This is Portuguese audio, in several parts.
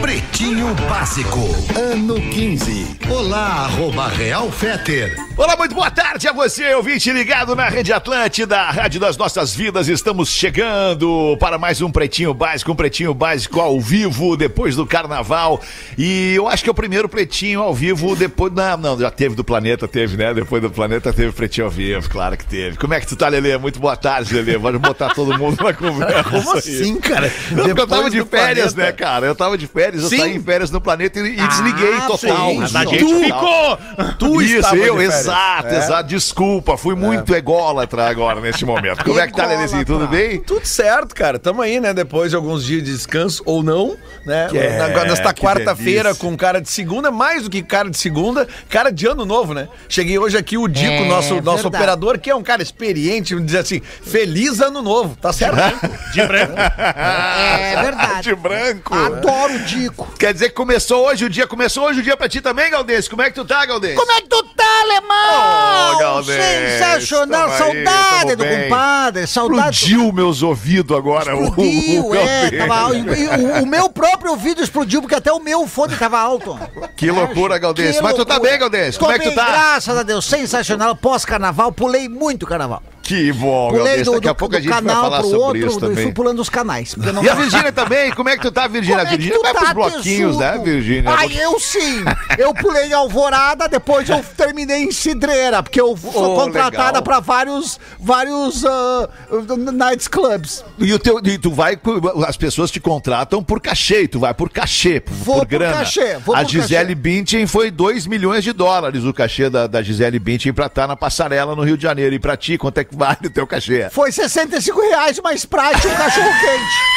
Pretinho Básico, ano 15. Olá, arroba Real Feter. Olá, muito boa tarde a você, ouvinte ligado na Rede Atlântida, a Rádio das Nossas Vidas. Estamos chegando para mais um Pretinho Básico, um Pretinho Básico ao vivo, depois do Carnaval. E eu acho que é o primeiro Pretinho ao vivo depois... Não, não, já teve do Planeta, teve, né? Depois do Planeta teve Pretinho ao vivo, claro que teve. Como é que tu tá, Lelê? Muito boa tarde, Lelê. Vamos botar todo mundo na conversa. Como aí. assim, cara? Não, eu tava de férias, planeta. né, cara? Eu tava de férias, Sim. eu saí em férias no planeta e, e desliguei total. sim. Mas A gente ficou! Tu Isso, de eu, férias. exato, É. exato. Desculpa, fui muito ególatra agora neste momento. Como é que tá, Lelezinho? Tudo bem? Tudo certo, cara. Tamo aí, né? Depois de alguns dias de descanso ou não, né? Que é, Agora, nesta quarta-feira com cara de segunda, mais do que cara de segunda, cara de ano novo, né? Cheguei hoje aqui, o Dico, É, nosso, nosso verdade. operador, que é um cara experiente, me dizer assim, feliz ano novo, tá certo? De branco. É verdade. De branco. Adoro o Dico. Quer dizer que começou hoje o dia, começou hoje o dia pra ti também, Galdês? Como é que tu tá, Galdês? Como é que tu tá, alemão? Ô, Galdês, Sensacional. aí, Saudade tamo do bem. compadre. Saudade. Explodiu meus ouvidos agora. o- Explodiu, o é, Galdês. tava, o, o meu próprio ouvido explodiu, porque até o meu fone tava alto. Que loucura, Galdês. Que Mas tu tá bem, Galdês? Tô Como é que tu tá? Graças a Deus, sensacional. Pós-carnaval, pulei muito carnaval. Que bom, Pulei do, Daqui a do- pouco do a gente vai canal falar pro sobre outro isso também. fui pulando os canais. E a Virgínia também? Como é que tu tá, Virgínia? A é Virgínia tu vai pros tá, bloquinhos, né? Virgínia? Ah, eu sim. Eu pulei em Alvorada, depois eu terminei em Cidreira, porque eu fui Oh, contratada pra vários, vários ah, nights clubs. E, o teu, e tu vai, as pessoas te contratam por cachê, tu vai por cachê, por, Vou por por grana. cachê, vou a por Gisele cachê. Bündchen foi 2 milhões de dólares o cachê da, da Gisele Bündchen pra estar na passarela no Rio de Janeiro. E pra ti, quanto é que vale o teu cachê? Foi 65 reais mais prático um cachorro quente.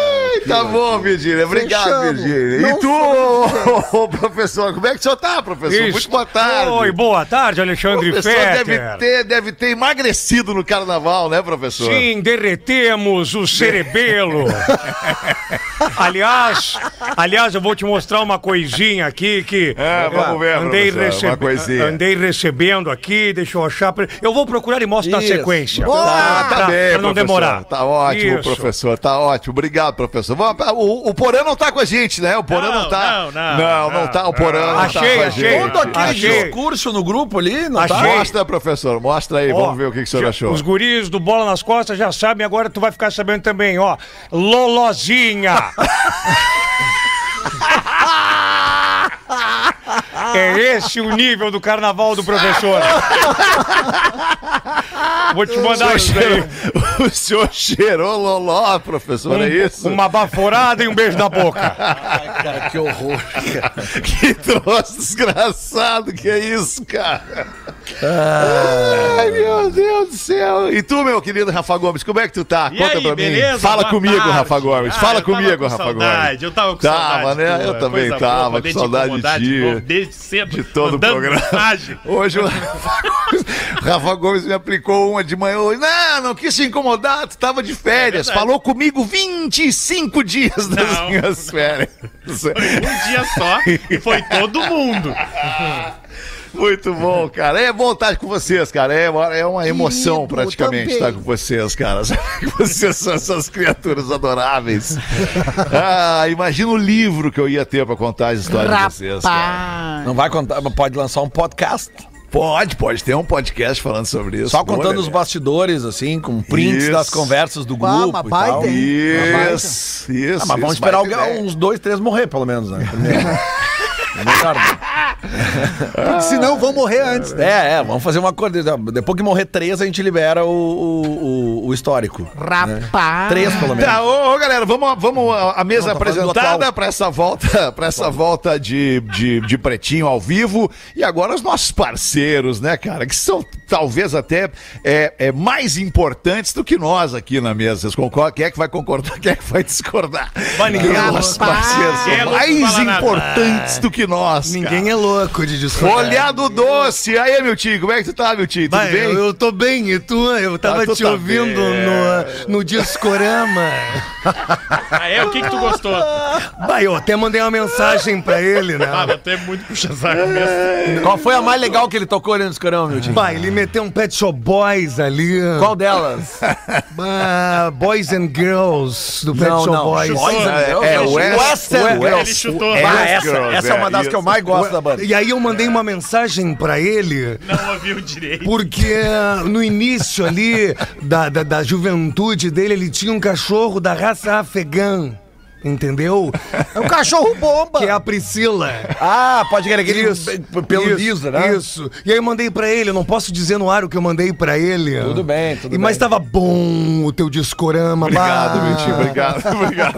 Tá bom, Virgínia. Obrigado, Fechamos. Virgínia. E tu, ô, professor, como é que o senhor tá, professor? Isso. Muito boa tarde. Oi, boa tarde, O Alexandre professor deve Fetter. ter, deve ter emagrecido no carnaval, né, professor? Sim, derretemos o cerebelo. aliás, aliás, eu vou te mostrar uma coisinha aqui que É, vamos ver, andei, coisinha. andei recebendo aqui, deixa eu achar. Eu vou procurar e mostro na Isso. sequência. Boa! Tá Pra- bem, pra não professor. demorar. Tá ótimo, Isso. professor. Tá ótimo. Obrigado, professor. O, o Porã não tá com a gente, né? O Porã não, Não, tá. não, não, não, não não. tá. O Porã não Achei, tá com a achei. gente. Todo aquele Achei. discurso no grupo ali, não tá? Achei. Mostra, professor. Mostra aí. Ó, Vamos ver o que, que o senhor já- achou. Os guris do Bola nas Costas já sabem, agora tu vai ficar sabendo também, ó. Lolozinha. É esse o nível do carnaval do professor. Vou te mandar isso daí. O senhor cheirou loló, professor, é isso? Uma baforada e um beijo na boca. Cara, que horror. Que troço desgraçado que é isso, cara? Ai, meu Deus do céu. E tu, meu querido Rafa Gomes, como é que tu tá? E Conta aí, pra beleza? mim. Fala Boa comigo, tarde. Rafa Gomes. Ah, Fala comigo, com Rafa saudade, Gomes. Eu tava com Tava, saudade. né? Eu também coisa tava, boa, com saudade de ti. novo, Desde cedo. De todo o programa. mensagem. Hoje o Rafa Gomes, Rafa Gomes me aplicou uma de manhã hoje. Não, não quis te incomodar, tu tava de férias. verdade. Falou comigo 25 dias das Não. minhas férias. Um dia só e foi todo mundo. Muito bom, cara. É bom estar com vocês, cara. É uma, é uma emoção praticamente também. estar com vocês, cara. Vocês são essas criaturas adoráveis. Ah, imagina o livro que eu ia ter pra contar as histórias de vocês, cara. Rapaz. Não vai contar, mas pode lançar um podcast. Pode, pode ter um podcast falando sobre isso. Só contando os bastidores, assim, com prints Isso. das conversas do Ah, grupo uma e baita, tal. Isso, isso. Ah, mas vamos isso, esperar baita alguém- uns dois, três morrer, pelo menos, né? É melhor, né? Senão vão morrer antes. né? É, é, vamos fazer uma coisa. Depois que morrer três, a gente libera o, o, o- histórico. Rapaz. Três, pelo menos. Tá, ô, ô, galera, vamos, vamos a, a mesa Não, do apresentada para essa volta, para essa volta de, de, de pretinho ao vivo e agora os nossos parceiros, né, cara, que são talvez até é, é, mais importantes do que nós aqui na mesa. Vocês concordam? Quem é que vai concordar? Quem é que vai discordar? Vai, ninguém é Nossos louco. parceiros é mais fala nada. importantes do que nós. Ninguém é louco de discordar. Folhado doce. Aí, meu tio, como é que tu tá, meu tio? Tudo Vai, bem? eu, eu tô bem, e tu? Eu tava Ah, tu te tá ouvindo bem. no, no Discorama. Ah, é? O que que tu gostou? Vai, eu até mandei uma mensagem pra ele, né? Ah, até muito puxa-saco mesmo. Qual foi a mais legal que ele tocou ali no escorão, meu tio? Vai, ele meteu um Pet Shop Boys ali. Qual delas? Ah, boys and Girls do Pet Não, Shop não. Boys. Boys and É, Girls? é, West- West- West- Girls. Ele chutou. É, Ah, West essa, Girls, essa é uma das isso. que eu mais gosto da banda. E aí eu mandei uma mensagem pra ele. Não ouviu direito. Porque no início ali da, da, da juventude dele, ele tinha um cachorro da raça afegã. Entendeu? É um cachorro bomba. Que é a Priscila. Ah, pode querer aquele Isso, pelo isso, liso, né? Isso. E aí eu mandei pra ele, eu não posso dizer no ar o que eu mandei pra ele. Tudo bem, tudo e, Mas bem. tava bom o teu discorama. Obrigado, tio. Obrigado, obrigado.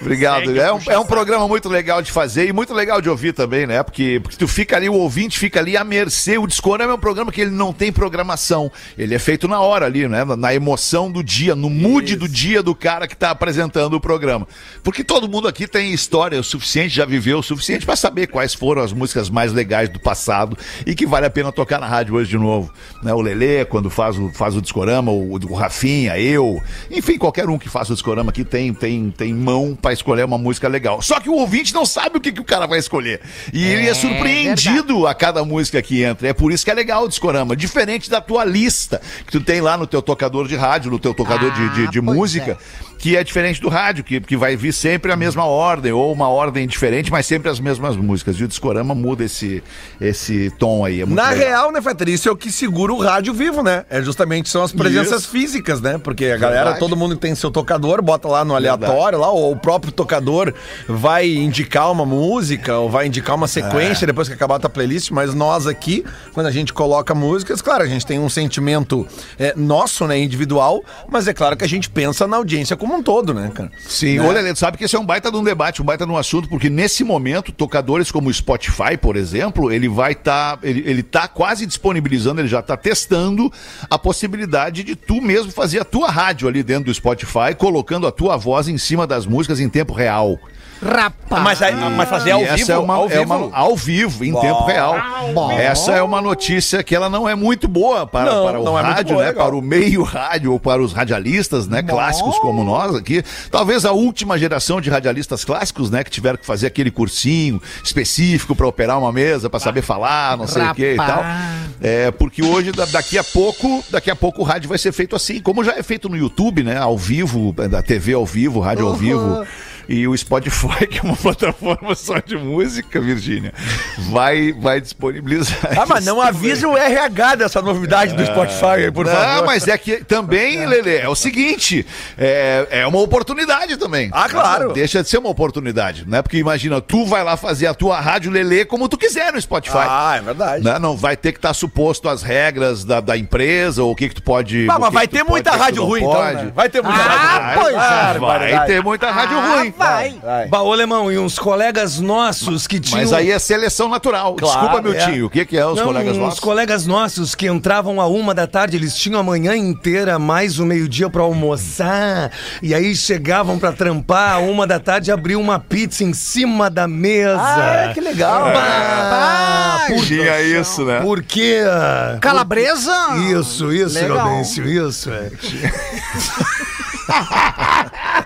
Obrigado. Segue, É um, é um programa muito legal de fazer e muito legal de ouvir também, né? Porque, porque tu fica ali, o ouvinte fica ali à mercê. O Discorama é um programa que ele não tem programação. Ele é feito na hora ali, né? Na emoção do dia, no mood do dia do cara que tá apresentando o programa. Porque todo mundo aqui tem história o suficiente, já viveu o suficiente pra saber quais foram as músicas mais legais do passado e que vale a pena tocar na rádio hoje de novo. Né? O Lelê, quando faz o, faz o Discorama, o, o Rafinha, eu, enfim, qualquer um que faça o Discorama aqui tem, tem, tem mão pra escolher uma música legal. Só que o ouvinte não sabe o que, que o cara vai escolher. E ele é surpreendido a cada música que entra. É por isso que é legal o Discorama. Diferente da tua lista, que tu tem lá no teu tocador de rádio, no teu tocador de, de, de Ah, pois música. Que é diferente do rádio, que, que vai vir sempre a mesma ordem, ou uma ordem diferente, mas sempre as mesmas músicas. E o Discorama muda esse, esse tom aí. É Na legal. real, né, Fetter, isso é o que segura o rádio vivo, né? É justamente são as presenças Isso. físicas, né? Porque a galera, Verdade. todo mundo tem seu tocador, bota lá no aleatório, lá, ou o próprio tocador vai indicar uma música, ou vai indicar uma sequência depois que acabar a tua playlist, mas nós aqui, quando a gente coloca músicas, claro, a gente tem um sentimento é, nosso, né, individual, mas é claro que a gente pensa na audiência como um todo, né, cara? Sim, olha, Lelê, tu sabe que esse é um baita de um debate, um baita de um assunto, porque nesse momento, tocadores como o Spotify, por exemplo, ele vai estar, ele, ele tá quase disponibilizando, ele já tá testando a possibilidade de tu mesmo fazer a tua rádio ali dentro do Spotify, colocando a tua voz em cima das músicas em tempo real. Rapaz. Mas, aí- mas fazer ao E essa vivo, é uma, ao é vivo. uma- ao vivo, em tempo real. Essa é uma notícia que ela não é muito boa para, Não, para o não é rádio, boa, né? legal. Para o meio rádio ou para os radialistas, né? Clássicos como nós aqui. Talvez a última geração de radialistas clássicos, né? Que tiveram que fazer aquele cursinho específico para operar uma mesa, para saber falar, não sei o que e tal. É, porque hoje, da- daqui a pouco, daqui a pouco o rádio vai ser feito assim, como já é feito no YouTube, né? Ao vivo, da TV ao vivo, rádio ao vivo. E o Spotify, que é uma plataforma só de música, Virgínia, vai, vai disponibilizar. Ah, mas não avisa o RH dessa novidade do Spotify por Não, favor. mas é que também, Lele, é o seguinte, é, é uma oportunidade também. Ah, claro. Não Deixa de ser uma oportunidade, né? Porque imagina, tu vai lá fazer a tua rádio Lele como tu quiser no Spotify. Ah, é verdade. Né? Não vai ter que estar suposto às regras da, da empresa, ou o que que tu pode... Ah, mas que vai que ter muita rádio não ruim, então, né? Vai ter muita Ah, rádio ruim. pois é. Vai Barbaridade. ter muita rádio Ah, ruim. Vai. Vai. Bah, ô, Alemão, e uns colegas nossos que tinham... Mas aí é seleção natural. Claro, Desculpa, meu é. tio. O que, que é os Não, colegas uns nossos? colegas nossos que entravam a uma da tarde, eles tinham a manhã inteira, mais o meio-dia pra almoçar. E aí chegavam pra trampar, a uma da tarde, abriam uma pizza em cima da mesa. Ah, que legal. Bah, por, Tinha isso, né? por quê? Calabresa? Isso, isso. Gaudêncio, isso. É.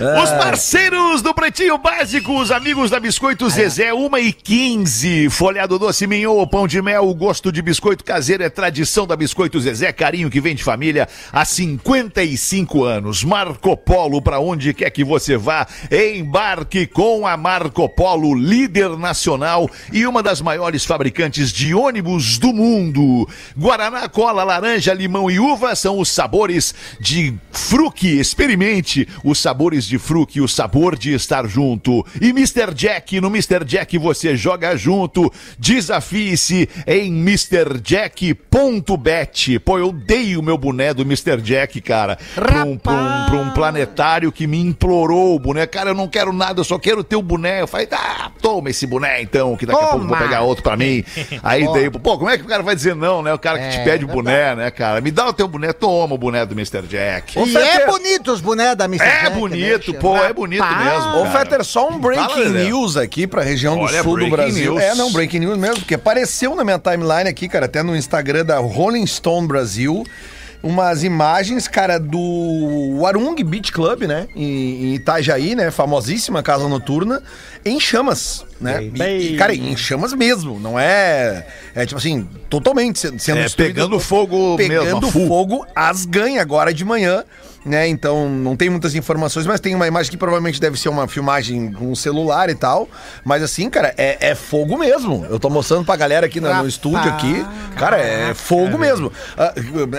Os parceiros do Pretinho Básico, os amigos da Biscoito Zezé, 1 e 15. Folhado doce mignon, pão de mel, o gosto de biscoito caseiro é tradição da Biscoito Zezé, carinho que vem de família há 55 anos. Marco Polo, pra onde quer que você vá, embarque com a Marco Polo, líder nacional e uma das maiores fabricantes de ônibus do mundo. Guaraná, cola, laranja, limão e uva são os sabores de Fruque. Experimente os sabores de fruque, o sabor de estar junto. E Mr. Jack, no Mr. Jack você joga junto. Desafie-se em MrJack.bet. Pô, eu dei o meu boné do Mr. Jack, cara, pra um, pra um- pra um planetário que me implorou o boné. Cara, eu não quero nada, eu só quero ter o boné. Eu falei, ah, toma esse boné então, que daqui a pouco eu vou Toma. pegar outro pra mim. Aí daí, pô, como é que o cara vai dizer não, né? O cara que te É, pede o boné, né, cara? Me dá o teu boné, toma o boné do Mr. Jack. E é bonito os bonés da Mr. É Jack, bonito, né? Pô, é bonito mesmo. Ô. Fetter, só um breaking Fala, news aqui pra região do Olha, sul do Brasil. news. É, não, breaking news mesmo, porque apareceu na minha timeline aqui, cara, até no Instagram da Rolling Stone Brasil, umas imagens, cara, do Warung Beach Club, né, em, em Itajaí, né, famosíssima casa noturna, em chamas, né? E, e, cara, em chamas mesmo, não é, é tipo assim, totalmente sendo É, pegando fogo pegando mesmo, fogo as ganha agora de manhã, né? Então não tem muitas informações, mas tem uma imagem que provavelmente deve ser uma filmagem com um celular e tal. Mas assim, cara, é, é fogo mesmo. Eu tô mostrando pra galera aqui no, no estúdio aqui. Cara, é fogo mesmo. Ah,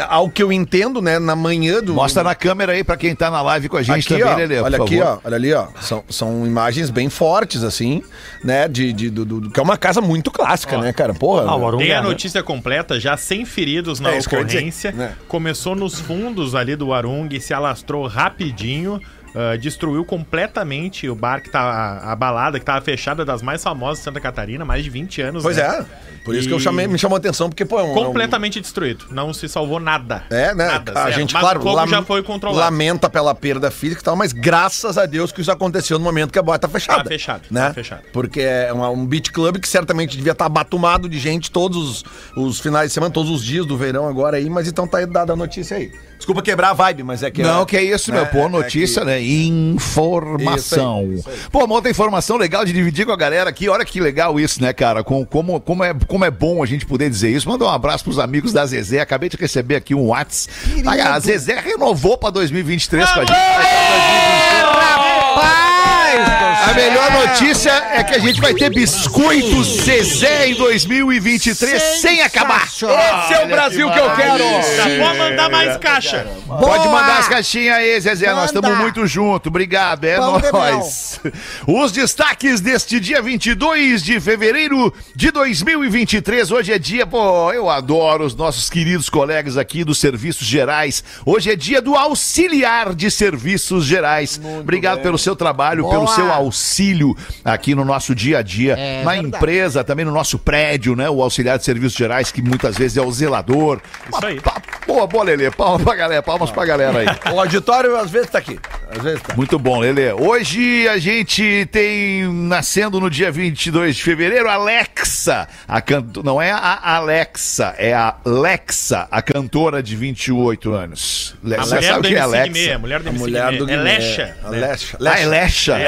ao que eu entendo, né, na manhã do. Mostra na câmera aí pra quem tá na live com a gente Aqui, também, ó, Lelê, olha aqui, favor. ó, olha ali, ó. São, são imagens bem fortes, assim, né? De, de, do, do- que é uma casa muito clássica, né, cara? Porra. Ah, o Arung Tem é- a notícia completa, já sem feridos na É, isso que eu ia dizer, ocorrência. né? Começou nos fundos ali do Arung, se alastrou rapidinho. ah, destruiu completamente o bar que tá. A, a balada que tava fechada das mais famosas de Santa Catarina, mais de 20 anos. Pois né? é. Por isso que eu E- chamei, me chamou a atenção, porque, pô, é um. é um- Completamente destruído. Não se salvou nada. É, né? Nada, a gente, Mas claro, lam- já foi controlado. lamenta pela perda física e tal, mas graças a Deus que isso aconteceu no momento que a boate tá fechada. Tá fechado, né? tá fechado. Porque é uma- um beat club que certamente devia estar batumado de gente todos os, os finais de semana, todos os dias do verão agora aí, mas então tá aí dada a notícia aí. Desculpa quebrar a vibe, mas é que... Não, que é isso, meu. É, Pô, é notícia, que- né? Informação. Isso aí, isso Pô, uma outra informação legal de dividir com a galera aqui. Olha que legal isso, né, cara? Com, como, como, é, como é bom a gente poder dizer isso. Manda um abraço pros amigos da Zezé. Acabei de receber aqui um Whats. Ah, a Zezé renovou pra 2023 com a gente. A melhor notícia é que a gente vai ter biscoitos Zezé em 2023 sem acabar. Esse é o Brasil que eu quero! Já pode mandar mais caixa. Pode Boa! mandar as caixinhas aí, Zezé. Nós Manda. estamos muito juntos. Obrigado, é Pão de nóis. Os destaques deste dia 22 de fevereiro de 2023. Hoje é dia, pô, eu adoro os nossos queridos colegas aqui dos Serviços Gerais. Hoje é dia do auxiliar de Serviços Gerais. Obrigado pelo seu trabalho, Boa. pelo seu auxílio aqui no nosso dia a dia, É na verdade. empresa, também no nosso prédio, né? O auxiliar de Serviços Gerais, que muitas vezes é o zelador. Isso aí. Boa, boa, Lelê. Palmas pra galera, palmas pra galera aí. O auditório às vezes tá aqui. Às vezes tá. Muito bom, Lelê. Hoje a gente tem, nascendo no dia 22 de fevereiro, Alexa. A canto... Não é a Alexa, é a Lexa, a cantora de 28 anos. Le- A Você mulher sabe do o que é Alexa? Guimê, a mulher do A MC mulher do Guimê. É Guimê. Lecha. A né? Lecha. Ah, é.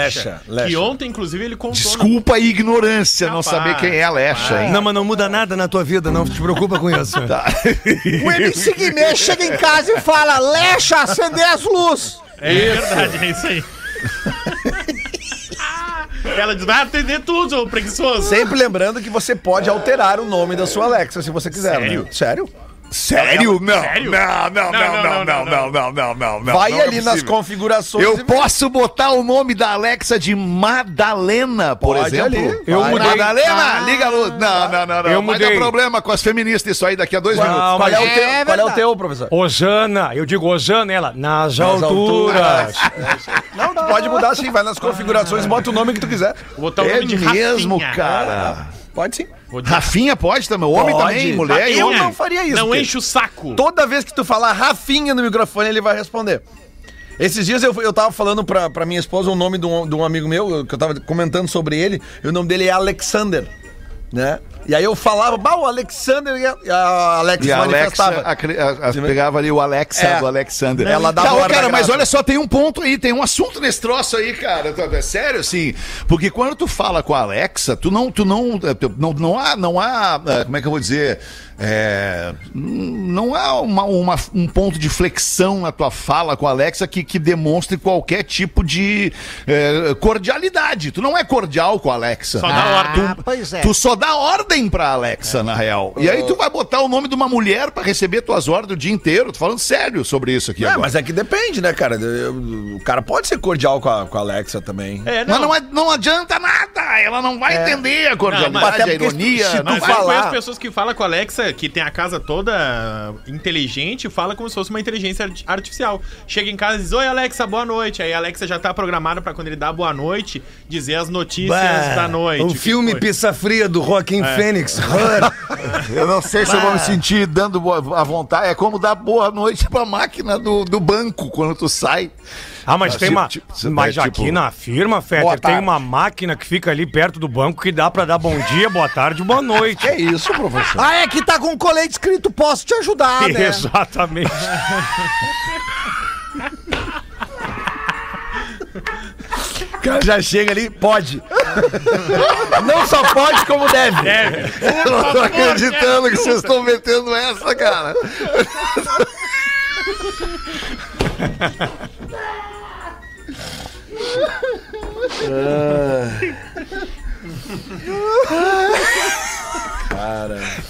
Lecha. Que ontem, inclusive, ele contou. Desculpa a ignorância, não saber quem é a Lecha, hein? Não, mas não muda nada na tua vida, não te preocupa com isso. Tá. O MC Guimê chega em casa e fala: Lecha, acender as luzes. É verdade, é isso aí. Ela diz, vai atender tudo, preguiçoso. Sempre lembrando que você pode alterar o nome da sua Alexa se você quiser. Sério? Né? Sério? Sério? Não. Sério? Não, não, não, não, não, não, não, não, não, não. Vai não é ali nas configurações. Eu posso botar o nome da Alexa de Madalena, por Pode exemplo? ali. Eu Vai. mudei. Madalena, liga a luz. Não, não, não, não. Eu Vai mudei. dar problema com as feministas isso aí daqui a dois minutos. qual é, o teu, É qual é o teu, professor? Osana, eu digo Osana, ela, nas, Nas alturas. Não, tu pode mudar sim, vai nas configurações e bota o nome que tu quiser. Vou botar o É nome de mesmo, cara. Pode sim. Rafinha pode também, homem Pode. também, mulher e Eu homem. não faria isso. Não porque enche o saco. Toda vez que tu falar Rafinha no microfone, ele vai responder. Esses dias eu, eu tava falando pra, pra minha esposa o nome de um, de um amigo meu, que eu tava comentando sobre ele, e o nome dele é Alexander, né? E aí eu falava, bah, o Alexander e a, a Alex E a Alexa manifestava. acre- a- a- pegava ali o Alexa É. do Alexander. Ela dava tá, cara, mas olha só, tem um ponto aí, tem um assunto nesse troço aí, cara. É sério, assim. Porque quando tu fala com a Alexa, tu não, tu não, tu- não, não há, não há, eh, como é que eu vou dizer? É, não há uma, uma- um ponto de flexão na tua fala com a Alexa que, que demonstre qualquer tipo de eh, cordialidade. Tu não é cordial com a Alexa. Só dá ordem. Ah, pois é. Tu só dá ordem pra Alexa, na real. E aí tu vai botar o nome de uma mulher pra receber tuas ordens o dia inteiro. Tô falando sério sobre isso aqui É, agora. mas é que depende, né, cara? O cara pode ser cordial com a, com a Alexa também. É, Mas não, é- não adianta nada, ela não vai entender a cordialidade, Não, mas a ironia. se tu não Mas vai- eu falar- conheço pessoas que falam com a Alexa, que tem a casa toda inteligente, fala como se fosse uma inteligência arti- artificial. Chega em casa e diz, oi Alexa, boa noite. Aí a Alexa já tá programada pra quando ele dá boa noite, dizer as notícias Bah, da noite. O filme? Pizza Fria do Joaquim Fênix. Her. Eu não sei se eu vou me sentir dando boa, a vontade. É como dar boa noite pra máquina do, do banco quando tu sai. Ah, mas Ah, tem tipo, uma. tipo, mas tá, tipo- aqui na firma, Fetter, tem uma máquina que fica ali perto do banco que dá pra dar bom dia, boa tarde, boa noite. Que isso, professor? Ah, é que tá com um colete escrito posso te ajudar, né? Exatamente. O cara já chega ali, pode. Não só pode, como deve. Deve. Eu não tô acreditando que vocês estão metendo essa, cara.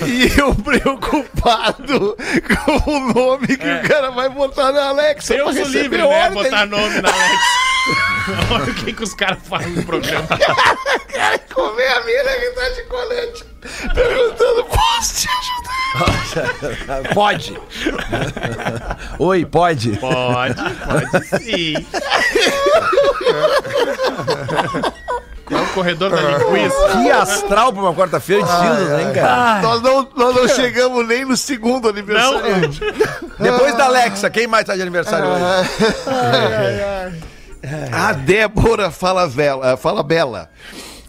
E eu preocupado com o nome que o cara vai botar na Alexa o receber livre, né? ordem. Botar nome na Alexa. Olha o que, que os caras falam no programa. Comer a mina que tá de colete. Perguntando, posso te ajudar? Pode. Oi, pode. Pode, pode sim. É o corredor da linguiça? Que astral pra uma quarta-feira de cinzas, hein, cara? Nós não, nós não chegamos nem no segundo aniversário. Depois da Alexa, quem mais tá de aniversário hoje? A Débora fala, vela, fala Bela.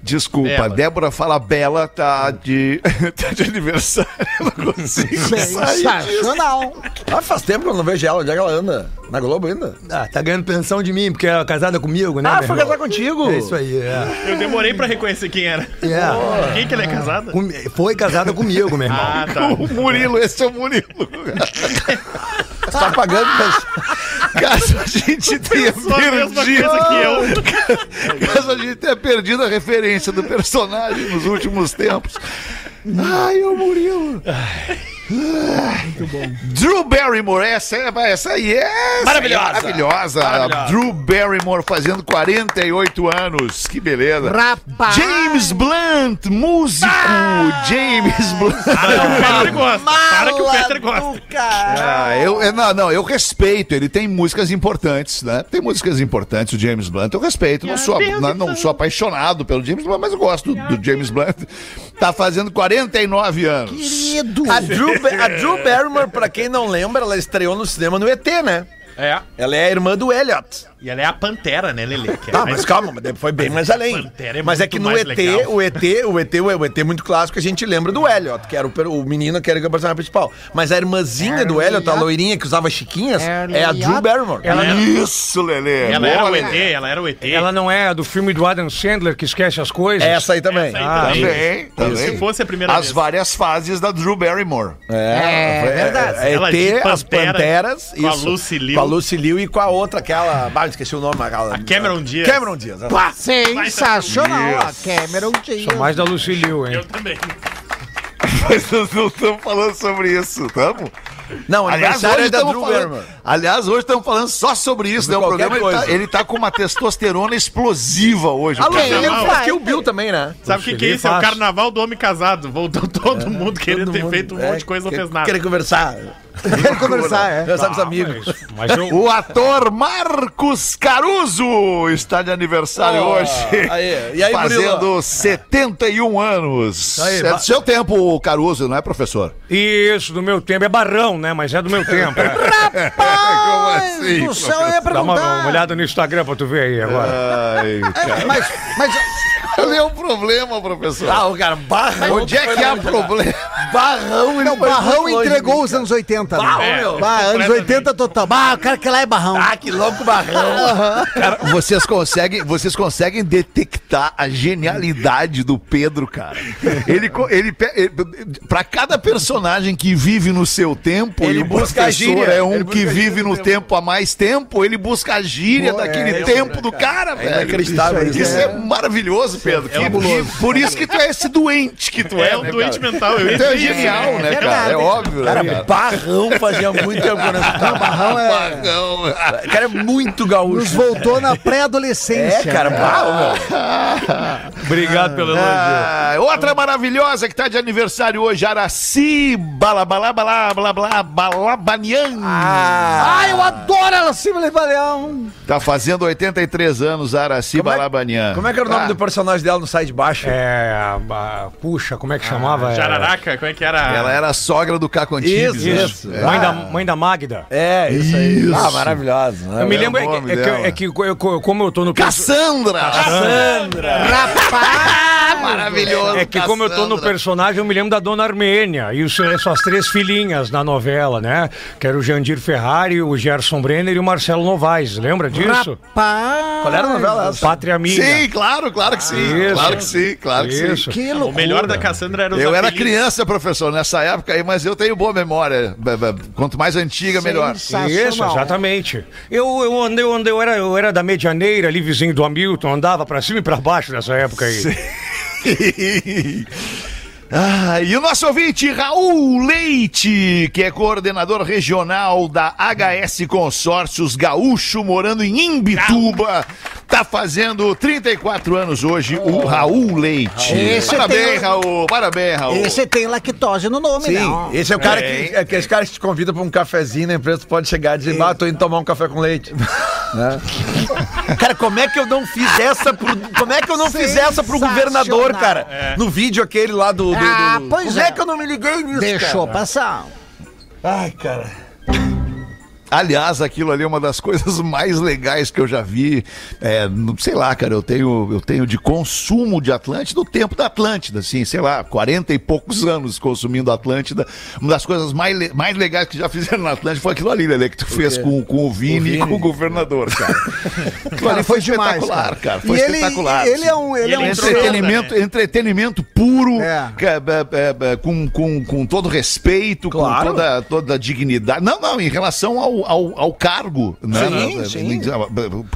Desculpa, Bela. Débora fala Bela tá de, tá de aniversário. Não consigo sair. Sensacional. Ah, faz tempo que eu não vejo ela. Onde é que ela anda? Na Globo ainda? Ah, tá ganhando pensão de mim, porque é casada comigo, né? Ah, meu foi irmão? casar contigo. É isso aí, é. Eu demorei pra reconhecer quem era. É. Quem que ela é casada? Com- Foi casada comigo, meu irmão. Ah, tá. O Murilo, esse é o Murilo. Tá pagando pra... Caso a gente tenha a perdido. eu. Caso a gente tenha perdido a referência do personagem nos últimos tempos. Ai, o Murilo. Muito bom. Drew Barrymore, essa, é- essa aí é Maravilhosa. maravilhosa. Maravilhosa. Drew Barrymore fazendo 48 anos. Que beleza. Rapaz. James Blunt, músico. James Blunt. Ah, o Peter gosta. Para que o Peter gosta. Ah, eu, eu- não, não, eu respeito. Ele tem músicas importantes, né? Tem músicas importantes, o James Blunt. Eu respeito. Não sou, não, não sou apaixonado pelo James Blunt, mas eu gosto do, do James Blunt. Tá fazendo 49 anos. Querido. A Drew, a Drew Barrymore, pra quem não lembra, ela estreou no cinema no ET, né? É. Ela é a irmã do Elliot. E ela é a Pantera, né, Lele? Que é Tá, mais- mas calma, mas foi bem mais além. Pantera é mas é que no ET, legal. o ET, o ET, o ET muito clássico, a gente lembra do Elliot, que era o, o menino que era o personagem principal. Mas a irmãzinha do Elliot, a loirinha que usava chiquinhas, é a Drew Barrymore. Ela era- Isso, Lelê. Ela era Boa, o Lelê. ET, ela era o ET. Ela não é do filme do Adam Sandler que esquece as coisas? Essa aí também. Essa aí Ah, também. Também, Se fosse a primeira As vez. várias fases da Drew Barrymore. É, verdade. É, Ela de ET, as Pantera, Panteras. com a isso. Lucy Liu. Com a Lucy Liu e com a outra, aquela. Esqueci o nome. Aquela, A Cameron Diaz. Cameron Diaz. Pá, Sensacional. A Cameron Diaz. Sou mais da Lucy Liu, hein? Eu também. Mas nós não estamos falando sobre isso, estamos? Não, Aliás, hoje é da Drew falando, aliás, hoje estamos falando só sobre isso, né? O programa ele tá, ele tá com uma testosterona explosiva hoje. A o Lucy programa. Liu faz que o Bill também, né? Sabe o que, que é Cheguei isso? É o carnaval do homem casado. Voltou todo mundo querendo Todo ter mundo- feito um é, monte de coisa, não fez nada. Querer conversar. Quero conversar, é. Conversar com os amigos. Mas eu, O ator Marcos Caruso está de aniversário Oh, hoje. aí. E aí, fazendo Murilo? 71 anos. Aí, é ba- do seu tempo, Caruso, não é, professor? Isso, do meu tempo. É barrão, né? Mas é do meu tempo. é. Como assim, do céu, eu ia Dá uma, uma olhada no Instagram pra tu ver aí agora. Ai, cara. Mas, mas Qual é o problema, professor? Ah, o cara barra. Onde é que há problema? Barrão, ele Não, Barrão entregou os anos 80. né? Bah, É, meu. Bah, anos completamente. 80 total. Bah, o cara que lá é Barrão. Ah, que louco Barrão. Cara, vocês conseguem, vocês conseguem detectar a genialidade do Pedro, cara. Ele, ele, ele para cada personagem que vive no seu tempo, Ele e o busca a professor gíria. é um Ele que vive no tempo há mais tempo, ele busca a gíria Pô, daquele é, tempo do cara, velho. inacreditável Isso, isso, é, maravilhoso, Pedro. Que- fabuloso. que- por isso que tu é esse doente que tu é, É um né, doente cara? mental. Eu Então é genial, né? né, cara? É óbvio, Cara, né, cara? Barrão fazia muito tempo não. Barrão é... Barrão. O cara é muito Nos gaúcho. voltou na pré-adolescência. É, cara, barrão. Obrigado pelo elogio. Ah, outra maravilhosa que tá de aniversário hoje, Araci Balabalá, Balá, Balá, Balá, Balabanian. Ah, eu adoro ela, Cima Baleão. Tá fazendo 83 anos, Araci é- Balabanian. Como é que era o nome Ah, do personagem dela no site de baixo? É, a- puxa, como é que chamava? É, Jararaca, como é que era? Ela era a sogra do Caco Antibes. Isso, né? isso. É. Mãe, da, mãe da Magda. É, isso aí. Isso. Ah, maravilhoso. Eu me é lembro, é, é que, é que eu- eu- como eu tô no... perso- Cassandra! Maravilhoso. É que como eu tô no personagem, eu me lembro da Dona Armênia e os, suas três filhinhas na novela, né? Que era o Jandir Ferrari, o Gerson Brenner e o Marcelo Novaes. Lembra disso? Rapaz. Qual era a novela essa? Pátria Minha. Sim, claro, claro que sim. Isso. Claro que sim, claro que sim. Isso. Que O melhor da Cassandra era os Eu era apelidos. criança, professor, nessa época aí, mas eu tenho boa memória. Quanto mais antiga, melhor. Isso, exatamente. Eu, eu andei, eu andei, eu era, eu era da Medianeira, ali vizinho do Hamilton, andava pra cima e pra baixo nessa época aí. Ah, e o nosso ouvinte, Raul Leite, que é coordenador regional da HS Consórcios Gaúcho, morando em Imbituba, tá fazendo 34 anos hoje, o Raul Leite. Esse parabéns, tem- Raul, parabéns, Raul. Esse tem lactose no nome, Sim, não. esse é o cara que, é que esse cara que te convida pra um cafezinho na empresa, tu pode chegar e dizer, ah, tô indo tomar um café com leite. Né? Cara, como é que eu não fiz essa pro, como é que eu não fiz essa pro governador, cara? No vídeo aquele lá do, do, do- Ah, pois como é. é que eu não me liguei nisso, Deixou cara? passar. Ai, cara. Aliás, aquilo ali é uma das coisas mais legais que eu já vi. É, não- sei lá, cara, eu tenho, eu tenho de consumo de Atlântida o tempo da Atlântida, assim, sei lá, 40 e poucos anos consumindo Atlântida. Uma das coisas mais, mais legais que já fizeram na Atlântida foi aquilo ali, Lelê, que tu fez com, com o Vini, e com o governador, cara. Aquilo ali foi demais, espetacular, cara. Foi e ele, espetacular. ele é um, ele é um entrou ser- Entretenimento, entretenimento puro, É. que é, é, é, com, com, com todo respeito, Claro. com toda, toda dignidade. Não, não, em relação ao, ao, ao cargo né, Sim, né, sim.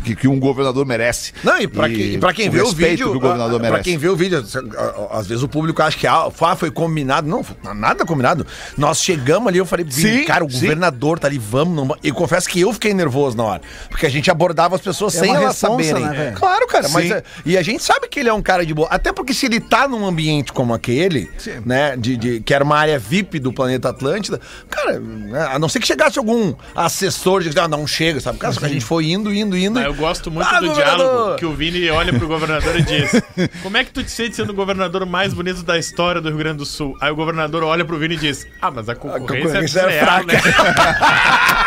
Que, que um governador merece. Não, e pra, quem, pra quem vê o vídeo, que o governador ah, pra merece. quem vê o vídeo, ah, às vezes o público acha que ah, ah, foi combinado. Não, nada combinado. Nós chegamos ali, eu falei, Sim, cara, o sim. governador tá ali, vamos. Não... E confesso que eu fiquei nervoso na hora. Porque a gente abordava as pessoas É sem elas responsa, saberem. né, claro, cara, mas Sim. é- e a gente sabe que ele é um cara de boa. Até porque se ele tá num ambiente como aquele, né, de, de- que era uma área VIP do planeta Atlântida, cara, né, a não ser que chegasse algum assessor de ah, não chega, sabe? Cara, a gente foi indo, indo, indo. Ah, eu gosto muito Ah, do governador! diálogo que o Vini olha pro governador e diz: Como é que tu te sente sendo o governador mais bonito da história do Rio Grande do Sul? Aí o governador olha pro Vini e diz: Ah, mas a concorrência, concorrência é é fraca." né?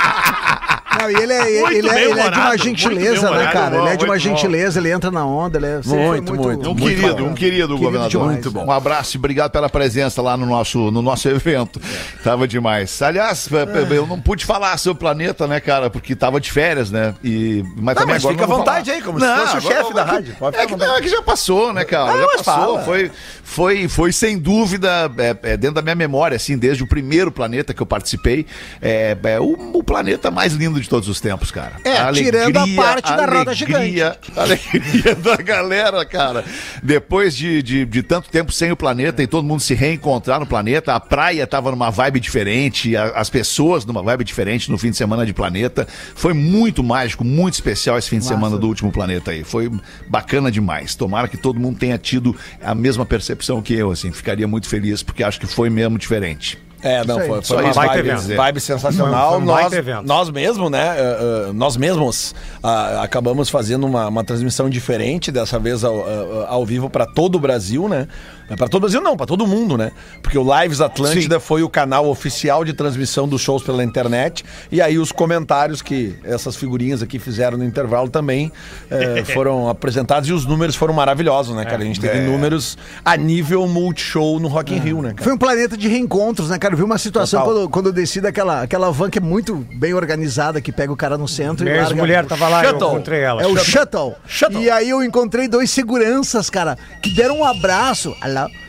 Não, e ele é, Muito ele, é, ele é de uma muito gentileza, né, cara? Ele é de uma muito bom. gentileza, ele entra na onda, ele é sempre Muito, muito, Um muito querido, bacana. um querido, governador. demais. Muito bom. Um abraço e obrigado pela presença lá no nosso, no nosso evento. Tava demais. Aliás, p- eu não pude falar sobre o planeta, né, cara? Porque tava de férias, né? E, mas Não, também mas agora fica à não vontade falar. aí, como se fosse o chefe não, da é rádio. Pode É que, não, é que já passou, né, cara? Já passou. fala. Foi, foi, foi sem dúvida é, é, dentro da minha memória, assim, desde o primeiro planeta que eu participei, é, é o, o planeta mais lindo de todos os tempos, cara. É, tirando a parte da roda alegria, alegria da galera, cara. Depois de, de, de tanto tempo sem o planeta e todo mundo se reencontrar no planeta, a praia tava numa vibe diferente, a- as pessoas numa vibe diferente no fim de semana de planeta. Foi muito mágico, muito especial esse fim de semana do último planeta aí. Foi bacana demais. Tomara que todo mundo tenha tido a mesma percepção que eu, assim. Ficaria muito feliz porque acho que foi mesmo diferente. É, não, foi, foi uma vibe, vibe sensacional. Foi um nós, evento. nós mesmos, né? eh, eh, nós mesmos ah, acabamos fazendo uma, uma transmissão diferente, dessa vez ao, ao vivo para todo o Brasil, né? É Pra todo o Brasil não, pra todo mundo, né? Porque o Lives Atlântida foi o canal oficial de transmissão dos shows pela internet. E aí os comentários que essas figurinhas aqui fizeram no intervalo também eh, foram apresentados e os números foram maravilhosos, né, cara? A gente teve números a nível multishow no Rock in Rio, né, cara? Foi um planeta de reencontros, né, cara? Eu vi uma situação Total. quando, quando eu desci daquela aquela van que é muito bem organizada, que pega o cara no centro Minha e larga... ex-mulher tava lá, eu Shuttle. encontrei ela. É o shuttle. Shuttle. E aí eu encontrei dois seguranças, cara, que deram um abraço.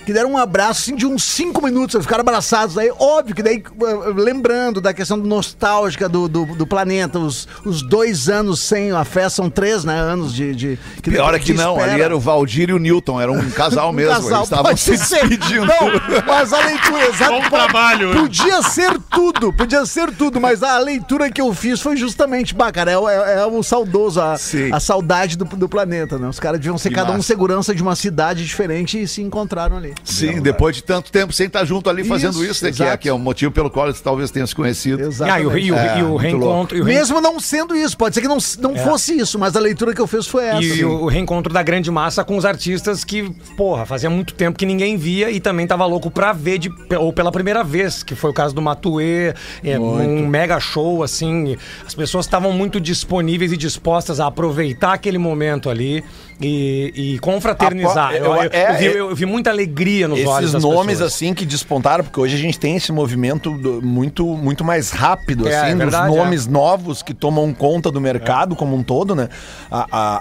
Que deram um abraço assim de uns cinco minutos, eles ficaram abraçados. Aí, óbvio que daí, eh, lembrando da questão nostálgica do, do, do planeta, os, os dois anos sem a festa, são três, né? Anos de. de que Pior é que não, espera. ali era o Valdir e o Newton, era um casal Um mesmo. casal, Eles estavam se despedindo. Não, mas a leitura, exato. Bom trabalho. Podia ser tudo, podia ser tudo, mas a leitura que eu fiz foi justamente, bah, cara, é, o- é, é o saudoso, a, a saudade do, do planeta, né? Os caras deviam ser Que cada um massa. segurança de uma cidade diferente e se encontraram ali. Sim, depois de tanto tempo sem estar junto ali fazendo Isso, isso, né? Que é, exato. que é o motivo pelo qual eles talvez tenham se conhecido. Ah, e o, e o- É, e o reencontro. e o reen- Mesmo não sendo isso, pode ser que não, não fosse isso, mas a leitura que eu fiz foi essa. E o reencontro da grande massa com os artistas que, porra, fazia muito tempo que ninguém via e também tava louco pra ver, de, ou pela primeira vez, que foi o caso do Matuê, é, um mega show, assim. As pessoas estavam muito disponíveis e dispostas a aproveitar aquele momento ali e, e confraternizar. Eu, eu- eu- é- eu vi, eu vi muita alegria nos olhos Esses nomes pessoas. assim que despontaram, porque hoje a gente tem esse movimento do- muito, muito mais rápido, É, assim, é dos verdade, nomes novos que tomam conta do mercado como um todo, né? A, a,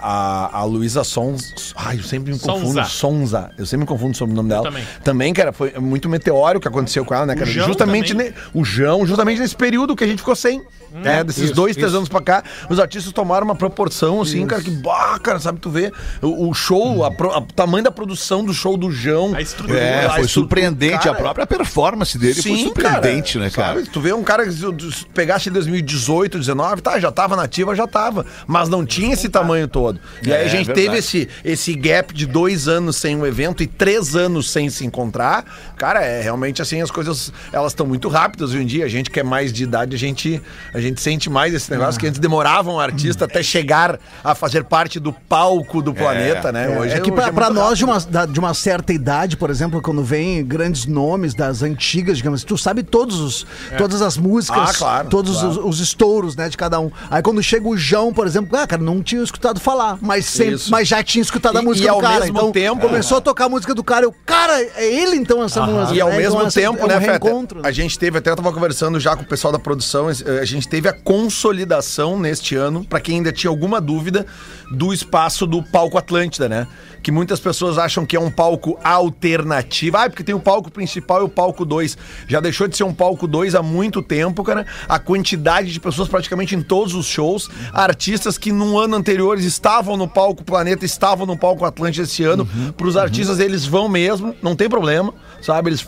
a, a Luísa Sons. Ai, eu sempre me confundo. Sonza. Sonza. Eu sempre me confundo sobre o nome dela. também. Também, cara, foi muito meteórico que aconteceu com ela, né, cara? João justamente ne- o João, justamente nesse período que a gente ficou sem. né? Desses isso, dois, três isso. anos pra cá, os artistas tomaram uma proporção, assim, cara, que, bah, cara, sabe, tu vê o, o show, a pro- a- o tamanho da produção do show do João. A estrutura. É, A foi estrutura, surpreendente. cara, a própria performance dele foi surpreendente, né, cara? sabe? Tu vê um cara que se tu pegasse em 2018, 19, tá, já tava nativa, já tava. Mas não tinha esse tamanho todo. E aí É, a gente verdade. teve esse, esse gap de dois anos sem um evento e três anos sem se encontrar. Cara, é realmente assim, as coisas elas estão muito rápidas hoje em dia. A gente que é mais de idade, a gente, a gente sente mais esse negócio que antes demorava um artista até chegar a fazer parte do palco do planeta, né? É, hoje é que pra muito nós de uma, da- de uma certa idade, por exemplo, quando vem grandes nomes das antigas, digamos, tu sabe todos os, todas as músicas, Ah, claro, todos claro. Os, os estouros, né, de cada um. Aí quando chega o João, por exemplo, ah, cara, não tinha escutado falar, mas sempre, Isso. mas já tinha escutado a música e do ao cara. mesmo então tempo- começou a tocar a música do cara, eu, cara, é ele então essa música. E ao né? mesmo Então, essa- tempo, é um né, reencontro, A gente teve, até eu tava conversando já com o pessoal da produção, eh, a gente teve a consolidação neste ano, pra quem ainda tinha alguma dúvida, do espaço do palco Atlântida, né? Que muitas pessoas acham que é um palco alternativo. Ah, porque tem o palco principal e o palco 2. Já deixou de ser um palco 2 há muito tempo, cara. A quantidade de pessoas praticamente em todos os shows, artistas que no ano anterior estavam no palco Planeta, estavam no palco Atlântida esse ano. Pros artistas, eles vão mesmo, não tem problema, sabe? Eles